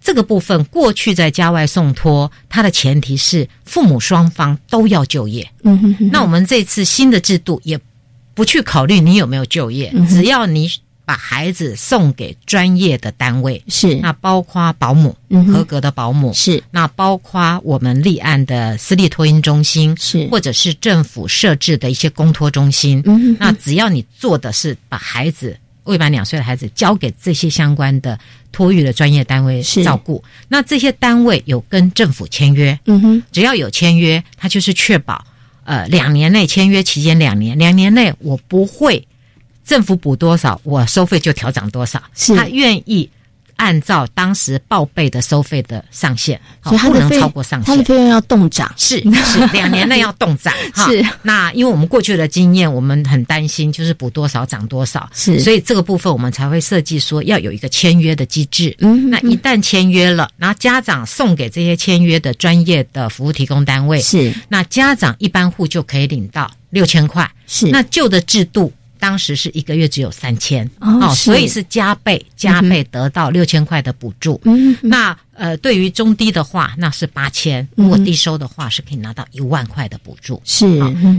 S12: 这个部分，过去在家外送托，它的前提是父母双方都要就业。嗯哼哼。那我们这次新的制度也不去考虑你有没有就业，只要你。把孩子送给专业的单位
S5: 是，
S12: 那包括保姆，合格的保姆
S5: 是，
S12: 那包括我们立案的私立托婴中心
S5: 是，
S12: 或者是政府设置的一些公托中心。嗯哼，那只要你做的是把孩子未满两岁的孩子交给这些相关的托育的专业单位照顾，那这些单位有跟政府签约。嗯哼，只要有签约，他就是确保呃两年内签约期间两年，两年内我不会。政府补多少，我收费就调涨多少。
S5: 是
S12: 他愿意按照当时报备的收费的上限，
S5: 所以
S12: 不能超过上限。
S5: 他的费用要动涨，
S12: 是是两年内要动涨。(laughs)
S5: 是
S12: 那因为我们过去的经验，我们很担心就是补多少涨多少。
S5: 是
S12: 所以这个部分我们才会设计说要有一个签约的机制。嗯，那一旦签约了，然后家长送给这些签约的专业的服务提供单位，
S5: 是
S12: 那家长一般户就可以领到六千块。
S5: 是
S12: 那旧的制度。当时是一个月只有三千
S5: 哦是。
S12: 所以是加倍加倍得到六千块的补助。
S5: 嗯
S12: 那呃，对于中低的话，那是八千；如果低收的话，是可以拿到一万块的补助。
S5: 是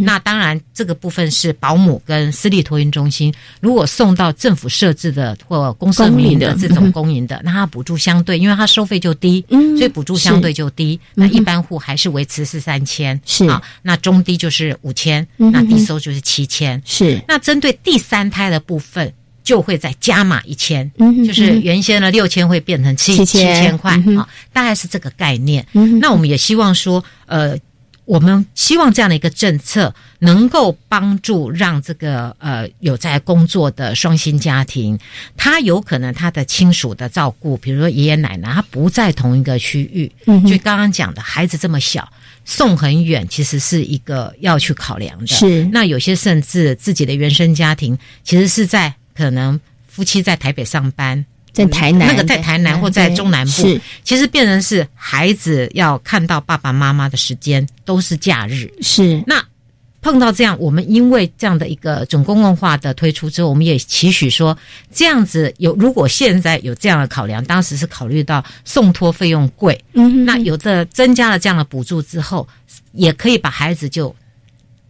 S12: 那当然，这个部分是保姆跟私立托婴中心，如果送到政府设置的或公社民营的这种
S5: 公营的
S12: 那它补助相对，因为它收费就低，
S5: 嗯
S12: 所以补助相对就低。
S5: 嗯
S12: 那一般户还是维持是三千，
S5: 是。
S12: 啊，那中低就是五千，那低收就是七千。
S5: 是。
S12: 那针对第三胎的部分，就会再加码一千，就是原先的六千会变成七
S5: 7000
S12: 七千块啊，大概是这个概念。
S5: 嗯
S12: 那我们也希望说，呃。我们希望这样的一个政策能够帮助让这个呃有在工作的双薪家庭，他有可能他的亲属的照顾，比如说爷爷奶奶，他不在同一个区域，
S5: 嗯
S12: 就刚刚讲的孩子这么小，送很远，其实是一个要去考量的。
S5: 是
S12: 那有些甚至自己的原生家庭，其实是在可能夫妻在台北上班，
S5: 在台南。
S12: 那个在台南或在中南部
S5: 是，
S12: 其实变成是孩子要看到爸爸妈妈的时间都是假日。
S5: 是。
S12: 那碰到这样，我们因为这样的一个总公共化的推出之后，我们也期许说，这样子有如果现在有这样的考量，当时是考虑到送托费用贵，
S5: 嗯哼。
S12: 那有的增加了这样的补助之后，也可以把孩子就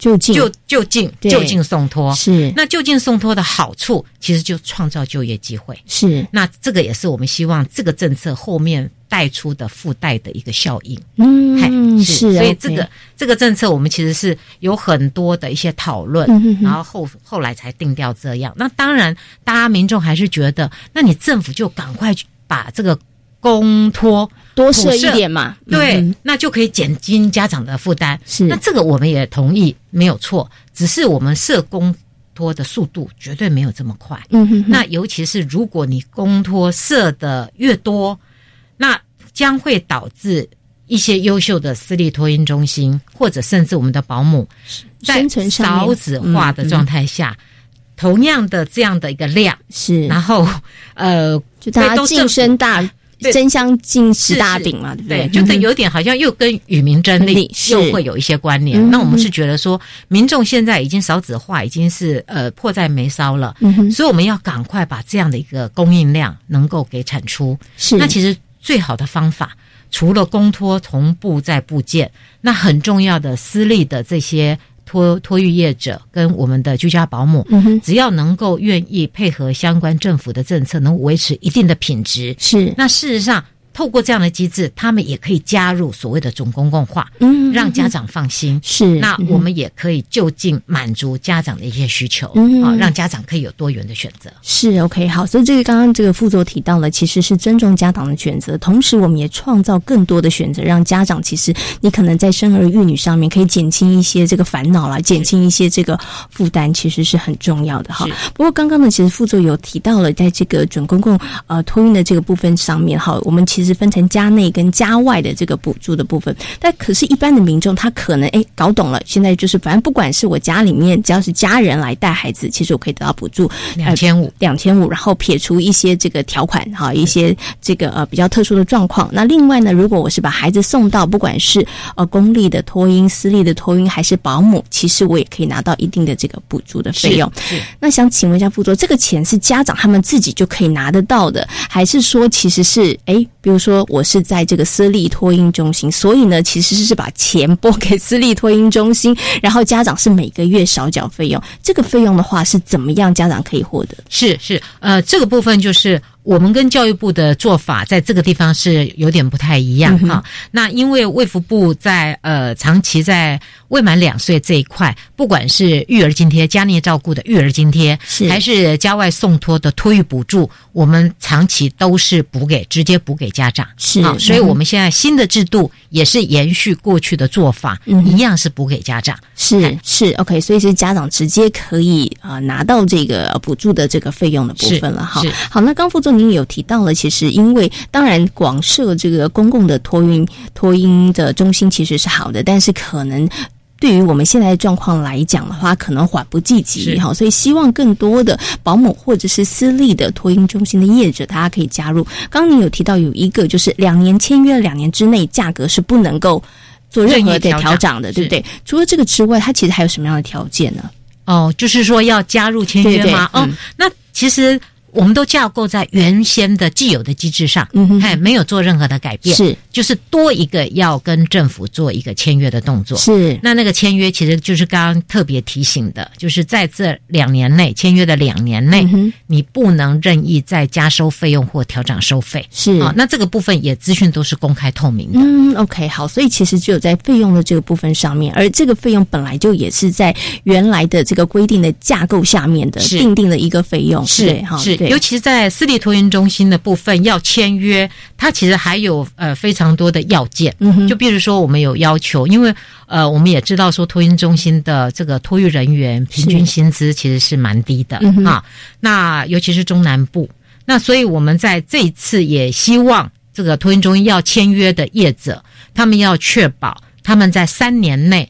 S5: 就近
S12: 就就近就近送托。
S5: 是
S12: 那就近送托的好处，其实就创造就业机会。
S5: 是
S12: 那这个也是我们希望这个政策后面带出的附带的一个效应。
S5: 嗯
S12: 嗨是，
S5: 是
S12: 所以这个这个政策我们其实是有很多的一些讨论
S5: 嗯哼，哼
S12: 然后后后来才定掉这样。那当然，大家民众还是觉得，那你政府就赶快去把这个公托
S5: 多设一点嘛。
S12: 对，
S5: 嗯。
S12: 那就可以减轻家长的负担。
S5: 是。
S12: 那这个我们也同意，没有错，只是我们设公托的速度绝对没有这么快。
S5: 嗯哼哼。
S12: 那尤其是如果你公托设的越多，那将会导致一些优秀的私立托婴中心，或者甚至我们的保姆，在少子化的状态下，同样的这样的一个量
S5: 是，
S12: 然后呃，
S5: 就大家
S12: 都
S5: 晋升大
S12: 对
S5: 争相进食
S12: 是是
S5: 大饼嘛，对不
S12: 对，
S5: 对？
S12: 就等有点好像又跟与民争利又会有一些关联。
S5: 嗯
S12: 那我们是觉得说，民众现在已经少子化，已经是呃迫在眉梢了，
S5: 嗯哼
S12: 所以我们要赶快把这样的一个供应量能够给产出。
S5: 是
S12: 那其实最好的方法，除了公托同步在部件，那很重要的私立的这些托托育业者跟我们的居家保姆，
S5: 嗯
S12: 只要能够愿意配合相关政府的政策，能维持一定的品质，
S5: 是
S12: 那事实上。透过这样的机制，他们也可以加入所谓的总公共化，
S5: 嗯
S12: 让家长放心。
S5: 是
S12: 那我们也可以就近满足家长的一些需求，
S5: 嗯
S12: 啊，让家长可以有多元的选择。
S5: 是 OK 好，所以这个刚刚这个副座提到了，其实是尊重家长的选择，同时我们也创造更多的选择，让家长其实你可能在生儿育女上面可以减轻一些这个烦恼啦，减轻一些这个负担，其实是很重要的哈。不过刚刚呢，其实副座有提到了，在这个准公共呃托运的这个部分上面哈，我们其实分成家内跟家外的这个补助的部分，但可是，一般的民众他可能哎搞懂了，现在就是反正不管是我家里面只要是家人来带孩子，其实我可以得到补助
S12: 两千五，
S5: 两千五，然后撇除一些这个条款哈，一些这个呃比较特殊的状况。那另外呢，如果我是把孩子送到不管是呃公立的托婴、私立的托婴还是保姆，其实我也可以拿到一定的这个补助的费用。那想请问一下副座，这个钱是家长他们自己就可以拿得到的，还是说其实是哎，比如就说我是在这个私立托婴中心，所以呢其实是把钱拨给私立托婴中心，然后家长是每个月少缴费用。这个费用的话是怎么样家长可以获得？
S12: 是是，呃，这个部分就是我们跟教育部的做法在这个地方是有点不太一样哈。那因为卫福部在呃长期在未满两岁这一块，不管是育儿津贴、家内照顾的育儿津贴，
S5: 是
S12: 还是家外送托的托育补助，我们长期都是补给直接补给家长。
S5: 是
S12: 啊，所以我们现在新的制度也是延续过去的做法，
S5: 嗯
S12: 一样是补给家长。
S5: 是是 OK，所以是家长直接可以啊、呃拿到这个呃补助的这个费用的部分了哈。好，那刚副总您也有提到了，其实因为当然广设这个公共的托运托婴的中心其实是好的，但是可能。对于我们现在的状况来讲的话，可能缓不济急哈，所以希望更多的保姆或者是私立的托婴中心的业者，大家可以加入。刚刚您有提到有一个就是两年签约，两年之内价格是不能够做任何的
S12: 调
S5: 整的，对不对？除了这个之外，它其实还有什么样的条件呢？
S12: 哦，就是说要加入签约吗？哦，那其实。我们都架构在原先的既有的机制上，嗯哼，没有做任何的改变，
S5: 是，
S12: 就是多一个要跟政府做一个签约的动作，
S5: 是。
S12: 那那个签约其实就是刚刚特别提醒的，就是在这两年内签约的两年内，你不能任意再加收费用或调整收费，
S5: 是
S12: 啊。那这个部分也资讯都是公开透明的，
S5: 嗯，OK，好，所以其实只有在费用的这个部分上面，而这个费用本来就也是在原来的这个规定的架构下面的定定的一个费用，
S12: 是
S5: 哈，
S12: 是。尤其是在私立托运中心的部分要签约，它其实还有呃非常多的要件。嗯就比如说我们有要求，因为呃我们也知道说托运中心的这个托运人员平均薪资其实是蛮低的啊。那尤其是中南部，那所以我们在这一次也希望这个托运中心要签约的业者，他们要确保他们在三年内，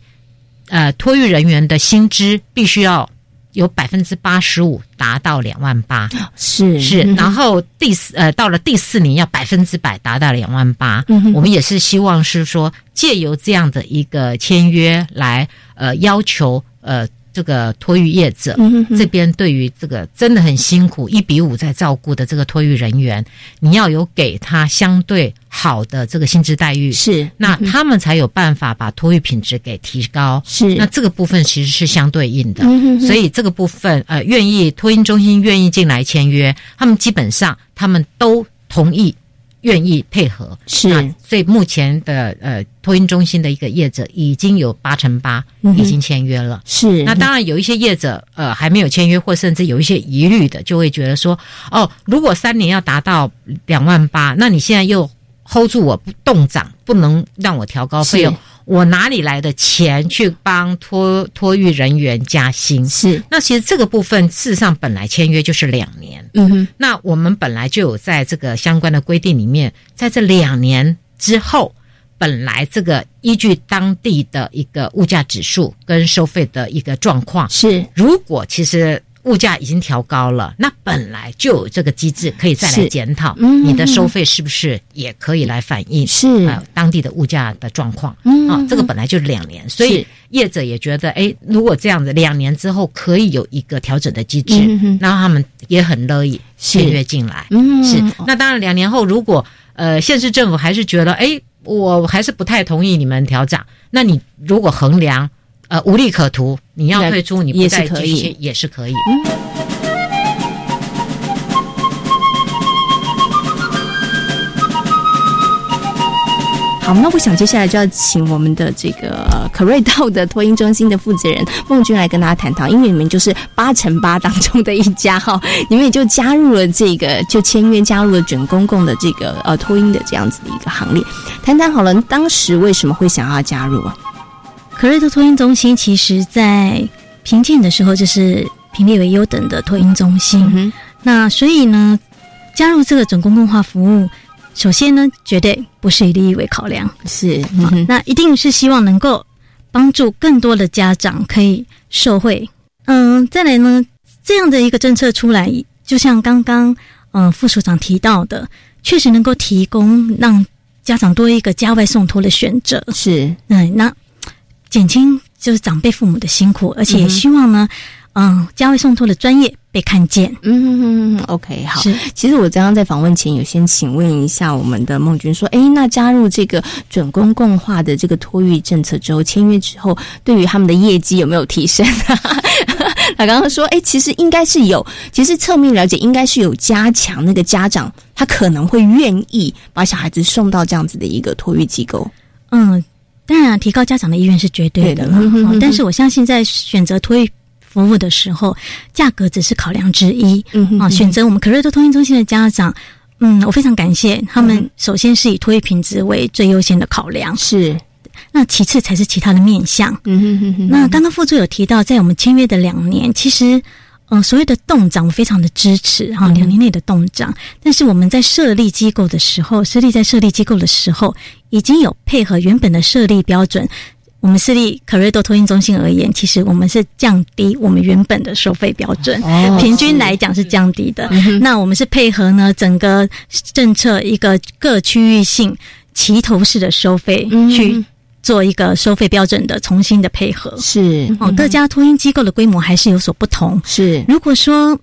S12: 呃托运人员的薪资必须要。有百分之八十五达到两万八，
S5: 是。
S12: 是，然后第四呃到了第四年要百分之百达到两万八，我们也是希望是说借由这样的一个签约来呃要求呃。这个托育业者这边对于这个真的很辛苦，一比五在照顾的这个托育人员，你要有给他相对好的这个薪资待遇，
S5: 是
S12: 那他们才有办法把托育品质给提高。
S5: 是。
S12: 那这个部分其实是相对应的，所以这个部分呃，愿意托婴中心愿意进来签约，他们基本上他们都同意。愿意配合。
S5: 是，
S12: 所以目前的呃托运中心的一个业者已经有八成八已经签约了。
S5: 是，
S12: 那当然有一些业者呃还没有签约，或甚至有一些疑虑的，就会觉得说，哦，如果三年要达到两万八，那你现在又 hold 住我不动涨，不能让我调高费用。我哪里来的钱去帮托托育人员加薪？
S5: 是
S12: 那其实这个部分事实上本来签约就是两年，
S5: 嗯哼。
S12: 那我们本来就有在这个相关的规定里面，在这两年之后，本来这个依据当地的一个物价指数跟收费的一个状况
S5: 是，
S12: 如果其实。物价已经调高了，那本来就有这个机制可以再来检讨，你的收费是不是也可以来反映
S5: 是。
S12: 呃当地的物价的状况？啊，这个本来就是两年，所以业者也觉得，哎，如果这样子两年之后可以有一个调整的机制，那他们也很乐意签约进来。是，那当然两年后如果呃县市政府还是觉得，哎，我还是不太同意你们调整，那你如果衡量。呃，无利可图，你要退出，你不再继续也是可以。
S5: 嗯好，那我想接下来就要请我们的这个可瑞道的托婴中心的负责人孟君来跟大家谈谈，因为你们就是八乘八当中的一家哈，你们也就加入了这个，就签约加入了准公共的这个呃托婴的这样子的一个行列。谈谈好了，当时为什么会想要加入啊？
S14: 可瑞特托婴中心其实，在评鉴的时候就是评列为优等的托婴中心。那所以呢，加入这个准公共化服务，首先呢，绝对不是以利益为考量，
S5: 是
S14: 那一定是希望能够帮助更多的家长可以受惠。嗯，再来呢，这样的一个政策出来，就像刚刚嗯副署长提到的，确实能够提供让家长多一个家外送托的选择。
S5: 是，
S14: 嗯，那。减轻就是长辈父母的辛苦，而且也希望呢，嗯，家卫送托的专业被看见。
S5: 嗯，OK，好。其实我刚刚在访问前有先请问一下我们的孟君说，哎，那加入这个准公共化的这个托育政策之后，签约之后，对于他们的业绩有没有提升？(laughs) 他刚刚说，哎，其实应该是有，其实侧面了解应该是有加强那个家长，他可能会愿意把小孩子送到这样子的一个托育机构。
S14: 嗯。当然，提高家长的意愿是绝对的了，但是我相信在选择托育服务的时候，价格只是考量之一。啊，选择我们可瑞多托育中心的家长，嗯，我非常感谢他们。首先是以托育品质为最优先的考量，
S5: 是
S14: 那其次才是其他的面向。
S5: 嗯
S14: 那刚刚副助有提到，在我们签约的两年，其实。嗯，所谓的动涨，我非常的支持哈，两年内的动涨。但是我们在设立机构的时候，设立在设立机构的时候，已经有配合原本的设立标准。我们设立可瑞多托运中心而言，其实我们是降低我们原本的收费标准，平均来讲是降低的。那我们是配合呢整个政策一个各区域性齐头式的收费去。做一个收费标准的重新的配合。
S5: 是
S14: 哦，各家托运机构的规模还是有所不同。
S5: 是，
S14: 如果说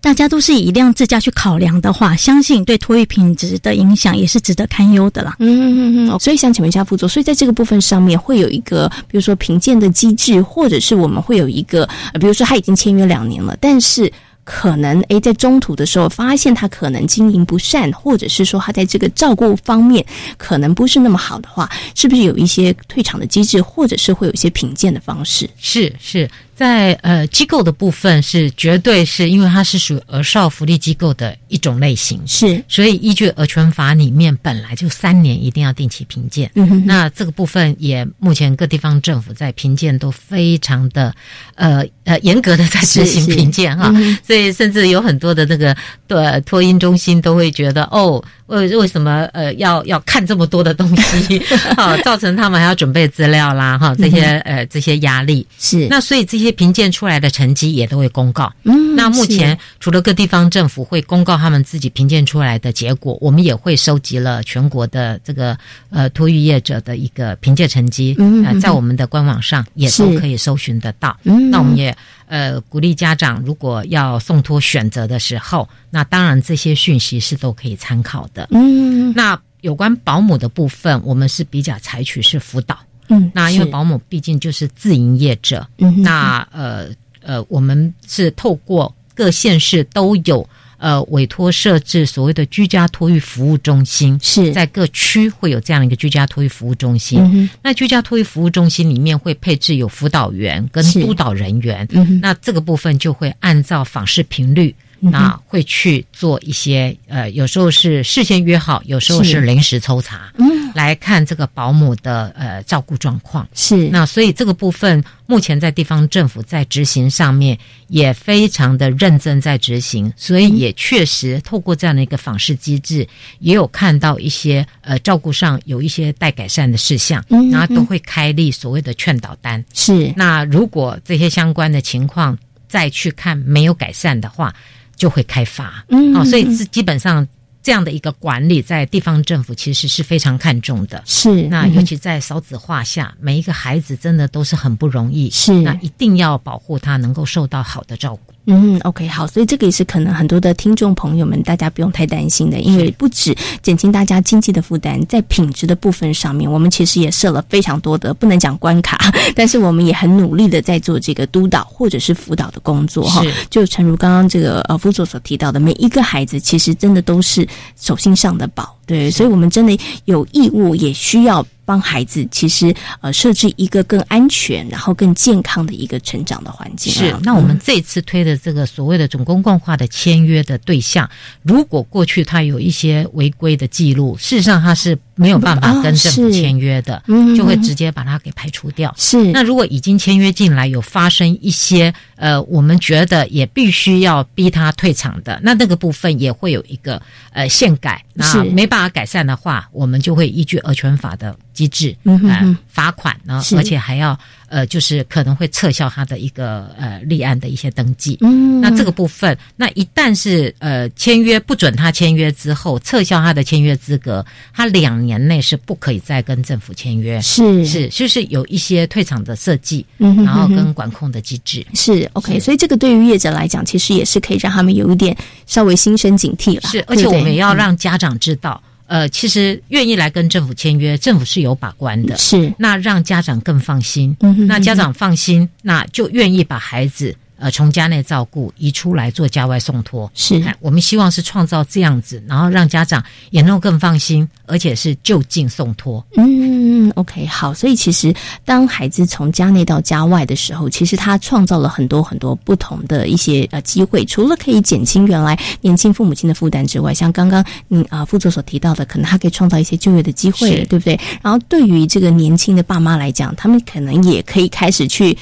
S14: 大家都是以一辆自驾去考量的话，相信对托运品质的影响也是值得堪忧的啦。
S5: 嗯嗯嗯。所以想请问一下副座，所以在这个部分上面会有一个，比如说评鉴的机制，或者是我们会有一个，呃比如说他已经签约两年了，但是。可能诶，在中途的时候发现他可能经营不善，或者是说他在这个照顾方面可能不是那么好的话，是不是有一些退场的机制，或者是会有一些评鉴的方式？
S12: 是是，在呃机构的部分是绝对是因为它是属于儿少福利机构的一种类型，
S5: 是，
S12: 所以依据儿权法里面本来就三年一定要定期评鉴。
S5: 嗯哼。
S12: 那这个部分也目前各地方政府在评鉴都非常的呃呃严格的在执行评鉴哈，
S5: 嗯
S12: 所以甚至有很多的那个对托婴中心都会觉得哦，为为什么呃要要看这么多的东西？啊，(laughs) 造成他们还要准备资料啦哈，这些呃这些压力。
S5: 是。
S12: 那所以这些评鉴出来的成绩也都会公告。
S5: 嗯
S12: 那目前除了各地方政府会公告他们自己评鉴出来的结果，我们也会收集了全国的这个呃托育业者的一个评鉴成绩，
S5: 嗯
S12: 在我们的官网上也都可以搜寻得到。
S5: 嗯
S12: 那我们也呃鼓励家长，如果要送托选择的时候，那当然这些讯息是都可以参考的。
S5: 嗯
S12: 那有关保姆的部分，我们是比较采取是辅导。
S5: 嗯
S12: 那因为保姆毕竟就是自营业者，
S5: 嗯
S12: 那呃呃，我们是透过各县市都有呃委托设置所谓的居家托育服务中心，
S5: 是。
S12: 在各区会有这样的一个居家托育服务中心。
S5: 嗯哼。
S12: 那居家托育服务中心里面会配置有辅导员跟督导人员，
S5: 嗯哼。
S12: 那这个部分就会按照访视频率。那会去做一些呃，有时候是事先约好，有时候
S5: 是
S12: 是。临时抽查，
S5: 嗯。
S12: 来看这个保姆的呃照顾状况。
S5: 是。
S12: 那所以这个部分目前在地方政府在执行上面也非常的认真在执行，所以也确实透过这样的一个访视机制，也有看到一些呃照顾上有一些待改善的事项，
S5: 嗯。
S12: 然后都会开立所谓的劝导单。
S5: 是。
S12: 那如果这些相关的情况再去看没有改善的话，就会开发。
S5: 嗯
S12: 好、所以是基本上这样的一个管理，在地方政府其实是非常看重的。
S5: 是
S12: 那尤其在少子化下，每一个孩子真的都是很不容易，
S5: 是
S12: 那一定要保护他能够受到好的照顾。
S5: 嗯，OK，好，所以这个也是可能很多的听众朋友们大家不用太担心的，因为不止减轻大家经济的负担，在品质的部分上面，我们其实也设了非常多的不能讲关卡，(laughs) 但是我们也很努力的在做这个督导或者是辅导的工作哈。就诚如刚刚这个呃副座所提到的，每一个孩子其实真的都是手心上的宝，对，所以我们真的有义务也需要。帮孩子其实呃设置一个更安全，然后更健康的一个成长的环境啊。
S12: 是，那我们这次推的这个所谓的总公共化的签约的对象，如果过去他有一些违规的记录，事实上他是没有办法
S5: 哦
S12: 跟政府签约的，
S5: 嗯
S12: 就会直接把它给排除掉。
S5: 是
S12: 那如果已经签约进来，有发生一些呃，我们觉得也必须要逼他退场的，那那个部分也会有一个呃限改。那没办法改善的话，我们就会依据二权法的机制，呃
S5: 嗯
S12: 罚款呢，而且还要呃，就是可能会撤销他的一个呃立案的一些登记。
S5: 嗯
S12: 那这个部分，那一旦是呃签约不准他签约之后，撤销他的签约资格，他两年内是不可以再跟政府签约。
S5: 是
S12: 是，就是有一些退场的设计，
S5: 嗯哼
S12: 然后跟管控的机制。
S5: 是 OK，所以这个对于业者来讲，其实也是可以让他们有一点稍微心生警惕了。
S12: 是，而且我们也要让家长知道，呃，其实愿意来跟政府签约，政府是有把关的。
S5: 是，
S12: 那让家长更放心。
S5: 嗯哼
S12: 那家长放心，那就愿意把孩子。呃，从家内照顾移出来做家外送托，
S5: 是
S12: 哎我们希望是创造这样子，然后让家长也能够更放心，而且是就近送托。
S5: 嗯，OK，好，所以其实当孩子从家内到家外的时候，其实他创造了很多很多不同的一些呃机会，除了可以减轻原来年轻父母亲的负担之外，像刚刚嗯啊、副座所提到的，可能他可以创造一些就业的机会，
S12: 是
S5: 对不对？然后对于这个年轻的爸妈来讲，他们可能也可以开始去。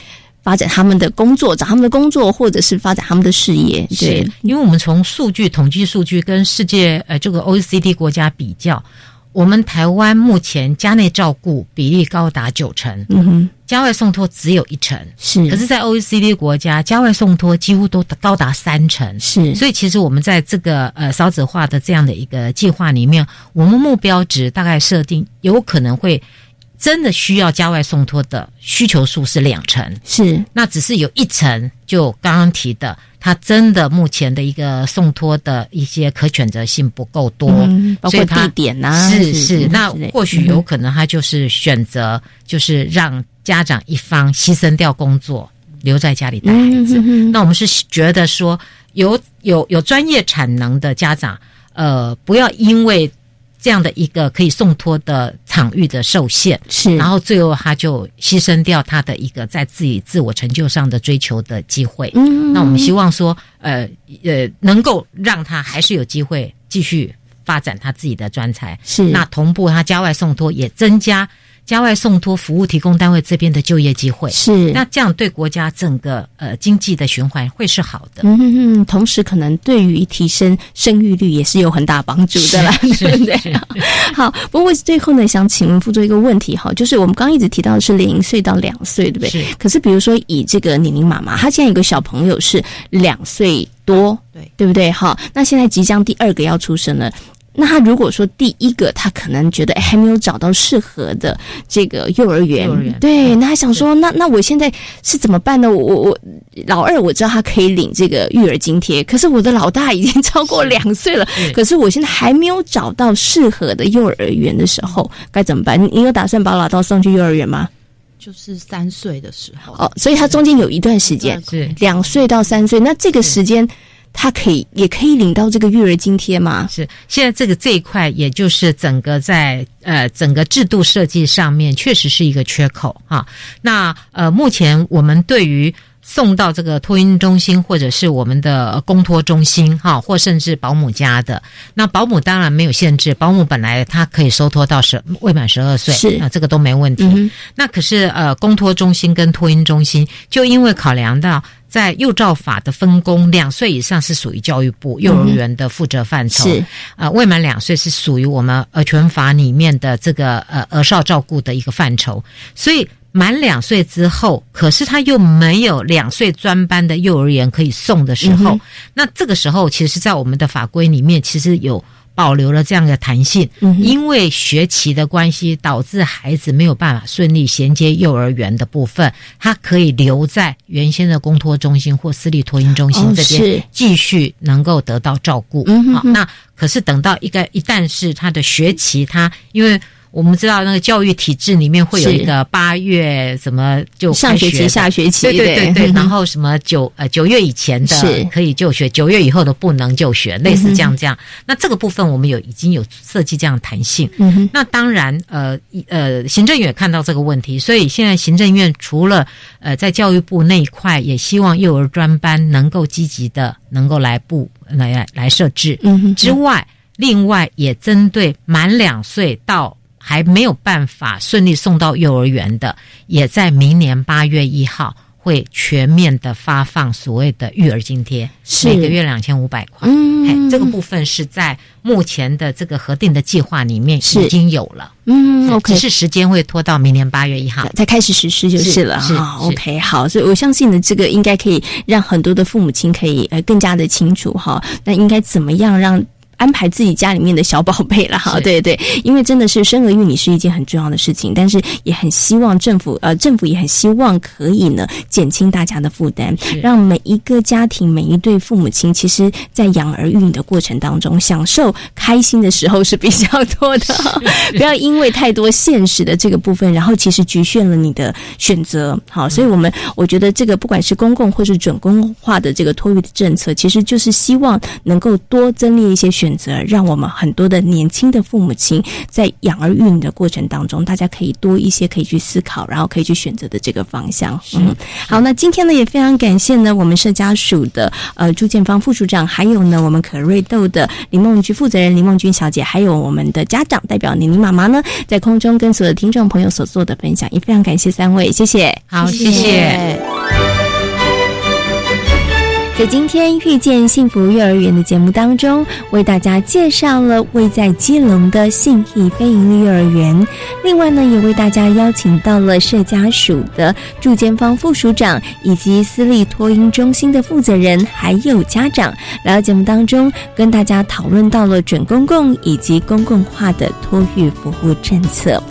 S5: 发展他们的工作，找他们的工作，或者是发展他们的事业。对
S12: 是，因为我们从数据统计数据跟世界呃这个 OECD 国家比较，我们台湾目前家内照顾比例高达九成，
S5: 嗯哼，
S12: 家外送托只有一成，
S5: 是。
S12: 可是，在 OECD 国家，家外送托几乎都高达三成，
S5: 是。
S12: 所以，其实我们在这个呃少子化的这样的一个计划里面，我们目标值大概设定有可能会真的需要家外送托的需求数是两成，
S5: 是。
S12: 那只是有一成，就刚刚提的，他真的目前的一个送托的一些可选择性不够多，
S5: 嗯包括地点呐
S12: 是
S5: 是
S12: 是，那或许有可能他就是选择就是让家长一方牺牲掉工作，留在家里带孩子。
S5: 嗯。
S12: 那我们是觉得说，有有有专业产能的家长，呃，不要因为这样的一个可以送托的场域的受限，
S5: 是，
S12: 然后最后他就牺牲掉他的一个在自己自我成就上的追求的机会。
S5: 嗯
S12: 那我们希望说，呃呃，能够让他还是有机会继续发展他自己的专才。
S5: 是
S12: 那同步他家外送托也增加家外送托服务提供单位这边的就业机会。
S5: 是
S12: 那这样对国家整个呃经济的循环会是好的。
S5: 嗯哼哼，同时可能对于提升生育率也是有很大帮助的啦，
S12: 是 (laughs)
S5: 对不对？好，不过最后呢，想请问副座一个问题哈，就是我们刚刚一直提到的是零岁到两岁，对不对？
S12: 是
S5: 可是比如说以这个宁宁妈妈，她现在有个小朋友是两岁多，
S13: 对
S5: 对不对？好，那现在即将第二个要出生了。那他如果说第一个，他可能觉得哎还没有找到适合的这个幼儿园，
S12: 幼儿园
S5: 对，那他想说，那那我现在是怎么办呢？我我我老二我知道他可以领这个育儿津贴，可是我的老大已经超过两岁了，(laughs) 可是我现在还没有找到适合的幼儿园的时候，该怎么办？你你有打算把老大送去幼儿园吗？
S13: 就是三岁的时候，
S5: 哦，所以他中间有一段时间，
S12: 是
S5: 两岁到三岁，那这个时间他可以也可以领到这个育儿津贴吗？
S12: 是现在这个这一块，也就是整个在呃整个制度设计上面，确实是一个缺口哈。那呃，目前我们对于送到这个托婴中心或者是我们的公托中心哈，或甚至保姆家的，那保姆当然没有限制，保姆本来他可以收托到十未满十二岁，
S5: 是
S12: 啊，这个都没问题。
S5: 嗯
S12: 那可是呃，公托中心跟托婴中心，就因为考量到在幼照法的分工，两岁以上是属于教育部幼儿园的负责范畴，
S5: 是
S12: 呃，未满两岁是属于我们儿权法里面的这个呃儿少照顾的一个范畴，所以。满两岁之后，可是他又没有两岁专班的幼儿园可以送的时候，
S5: 嗯
S12: 那这个时候，其实，在我们的法规里面，其实有保留了这样的弹性，
S5: 嗯
S12: 因为学期的关系，导致孩子没有办法顺利衔接幼儿园的部分，他可以留在原先的公托中心或私立托婴中心
S5: 哦
S12: 这边
S5: 是
S12: 继续能够得到照顾。好，
S5: 嗯哼哼
S12: 那可是等到一个一旦是他的学期，他因为。我们知道那个教育体制里面会有一个八月什么就
S5: 上学期下学期
S12: 对对对
S5: 对
S12: 对，
S5: 嗯 (laughs)
S12: 然后什么九呃九月以前的可以就学，九月以后的不能就学，类似这样这样。那这个部分我们有已经有设计这样的弹性。
S5: 嗯哼
S12: 那当然呃呃行政院也看到这个问题，所以现在行政院除了呃在教育部那一块，也希望幼儿专班能够积极的能够来布来来来设置。
S5: 嗯
S12: 之外，另外也针对满两岁到还没有办法顺利送到幼儿园的，也在明年八月一号会全面的发放所谓的育儿津贴，
S5: 是
S12: 每个月两千五百块。
S5: 嗯
S12: 嘿这个部分是在目前的这个核定的计划里面已经有了。
S5: 嗯
S12: 只
S5: ，OK，只
S12: 是时间会拖到明年八月一号。
S5: 才开始实施就是了
S12: 是是
S5: 哈。
S12: 是
S5: OK，好，所以我相信呢，这个应该可以让很多的父母亲可以呃更加的清楚哈，那应该怎么样让。安排自己家里面的小宝贝了哈，对对，因为真的是生儿育女是一件很重要的事情，但是也很希望政府呃政府也很希望可以呢减轻大家的负担，让每一个家庭每一对父母亲，其实在养儿育女的过程当中，享受开心的时候是比较多的，(laughs) 不要因为太多现实的这个部分，然后其实局限了你的选择。好，所以我们我觉得这个不管是公共或是准公化的这个托育的政策，其实就是希望能够多增列一些选择，让我们很多的年轻的父母亲在养儿育女的过程当中，大家可以多一些可以去思考，然后可以去选择的这个方向。嗯，好，那今天呢也非常感谢呢我们社家属的呃朱建芳副署长，还有呢我们可瑞豆的林梦菊负责人林梦君小姐，还有我们的家长代表宁宁妈妈呢，在空中跟所有的听众朋友所做的分享，也非常感谢三位，谢谢。
S12: 好，谢谢
S5: 在今天遇见幸福幼儿园的节目当中，为大家介绍了位在基隆的信义非营利幼儿园。另外呢，也为大家邀请到了社家署的住建方副署长以及私立托婴中心的负责人，还有家长来到节目当中，跟大家讨论到了准公共以及公共化的托育服务政策。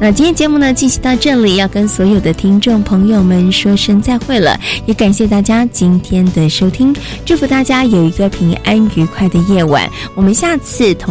S5: 那今天节目呢进行到这里，要跟所有的听众朋友们说声再会了，也感谢大家今天的收听，祝福大家有一个平安愉快的夜晚。我们下次同。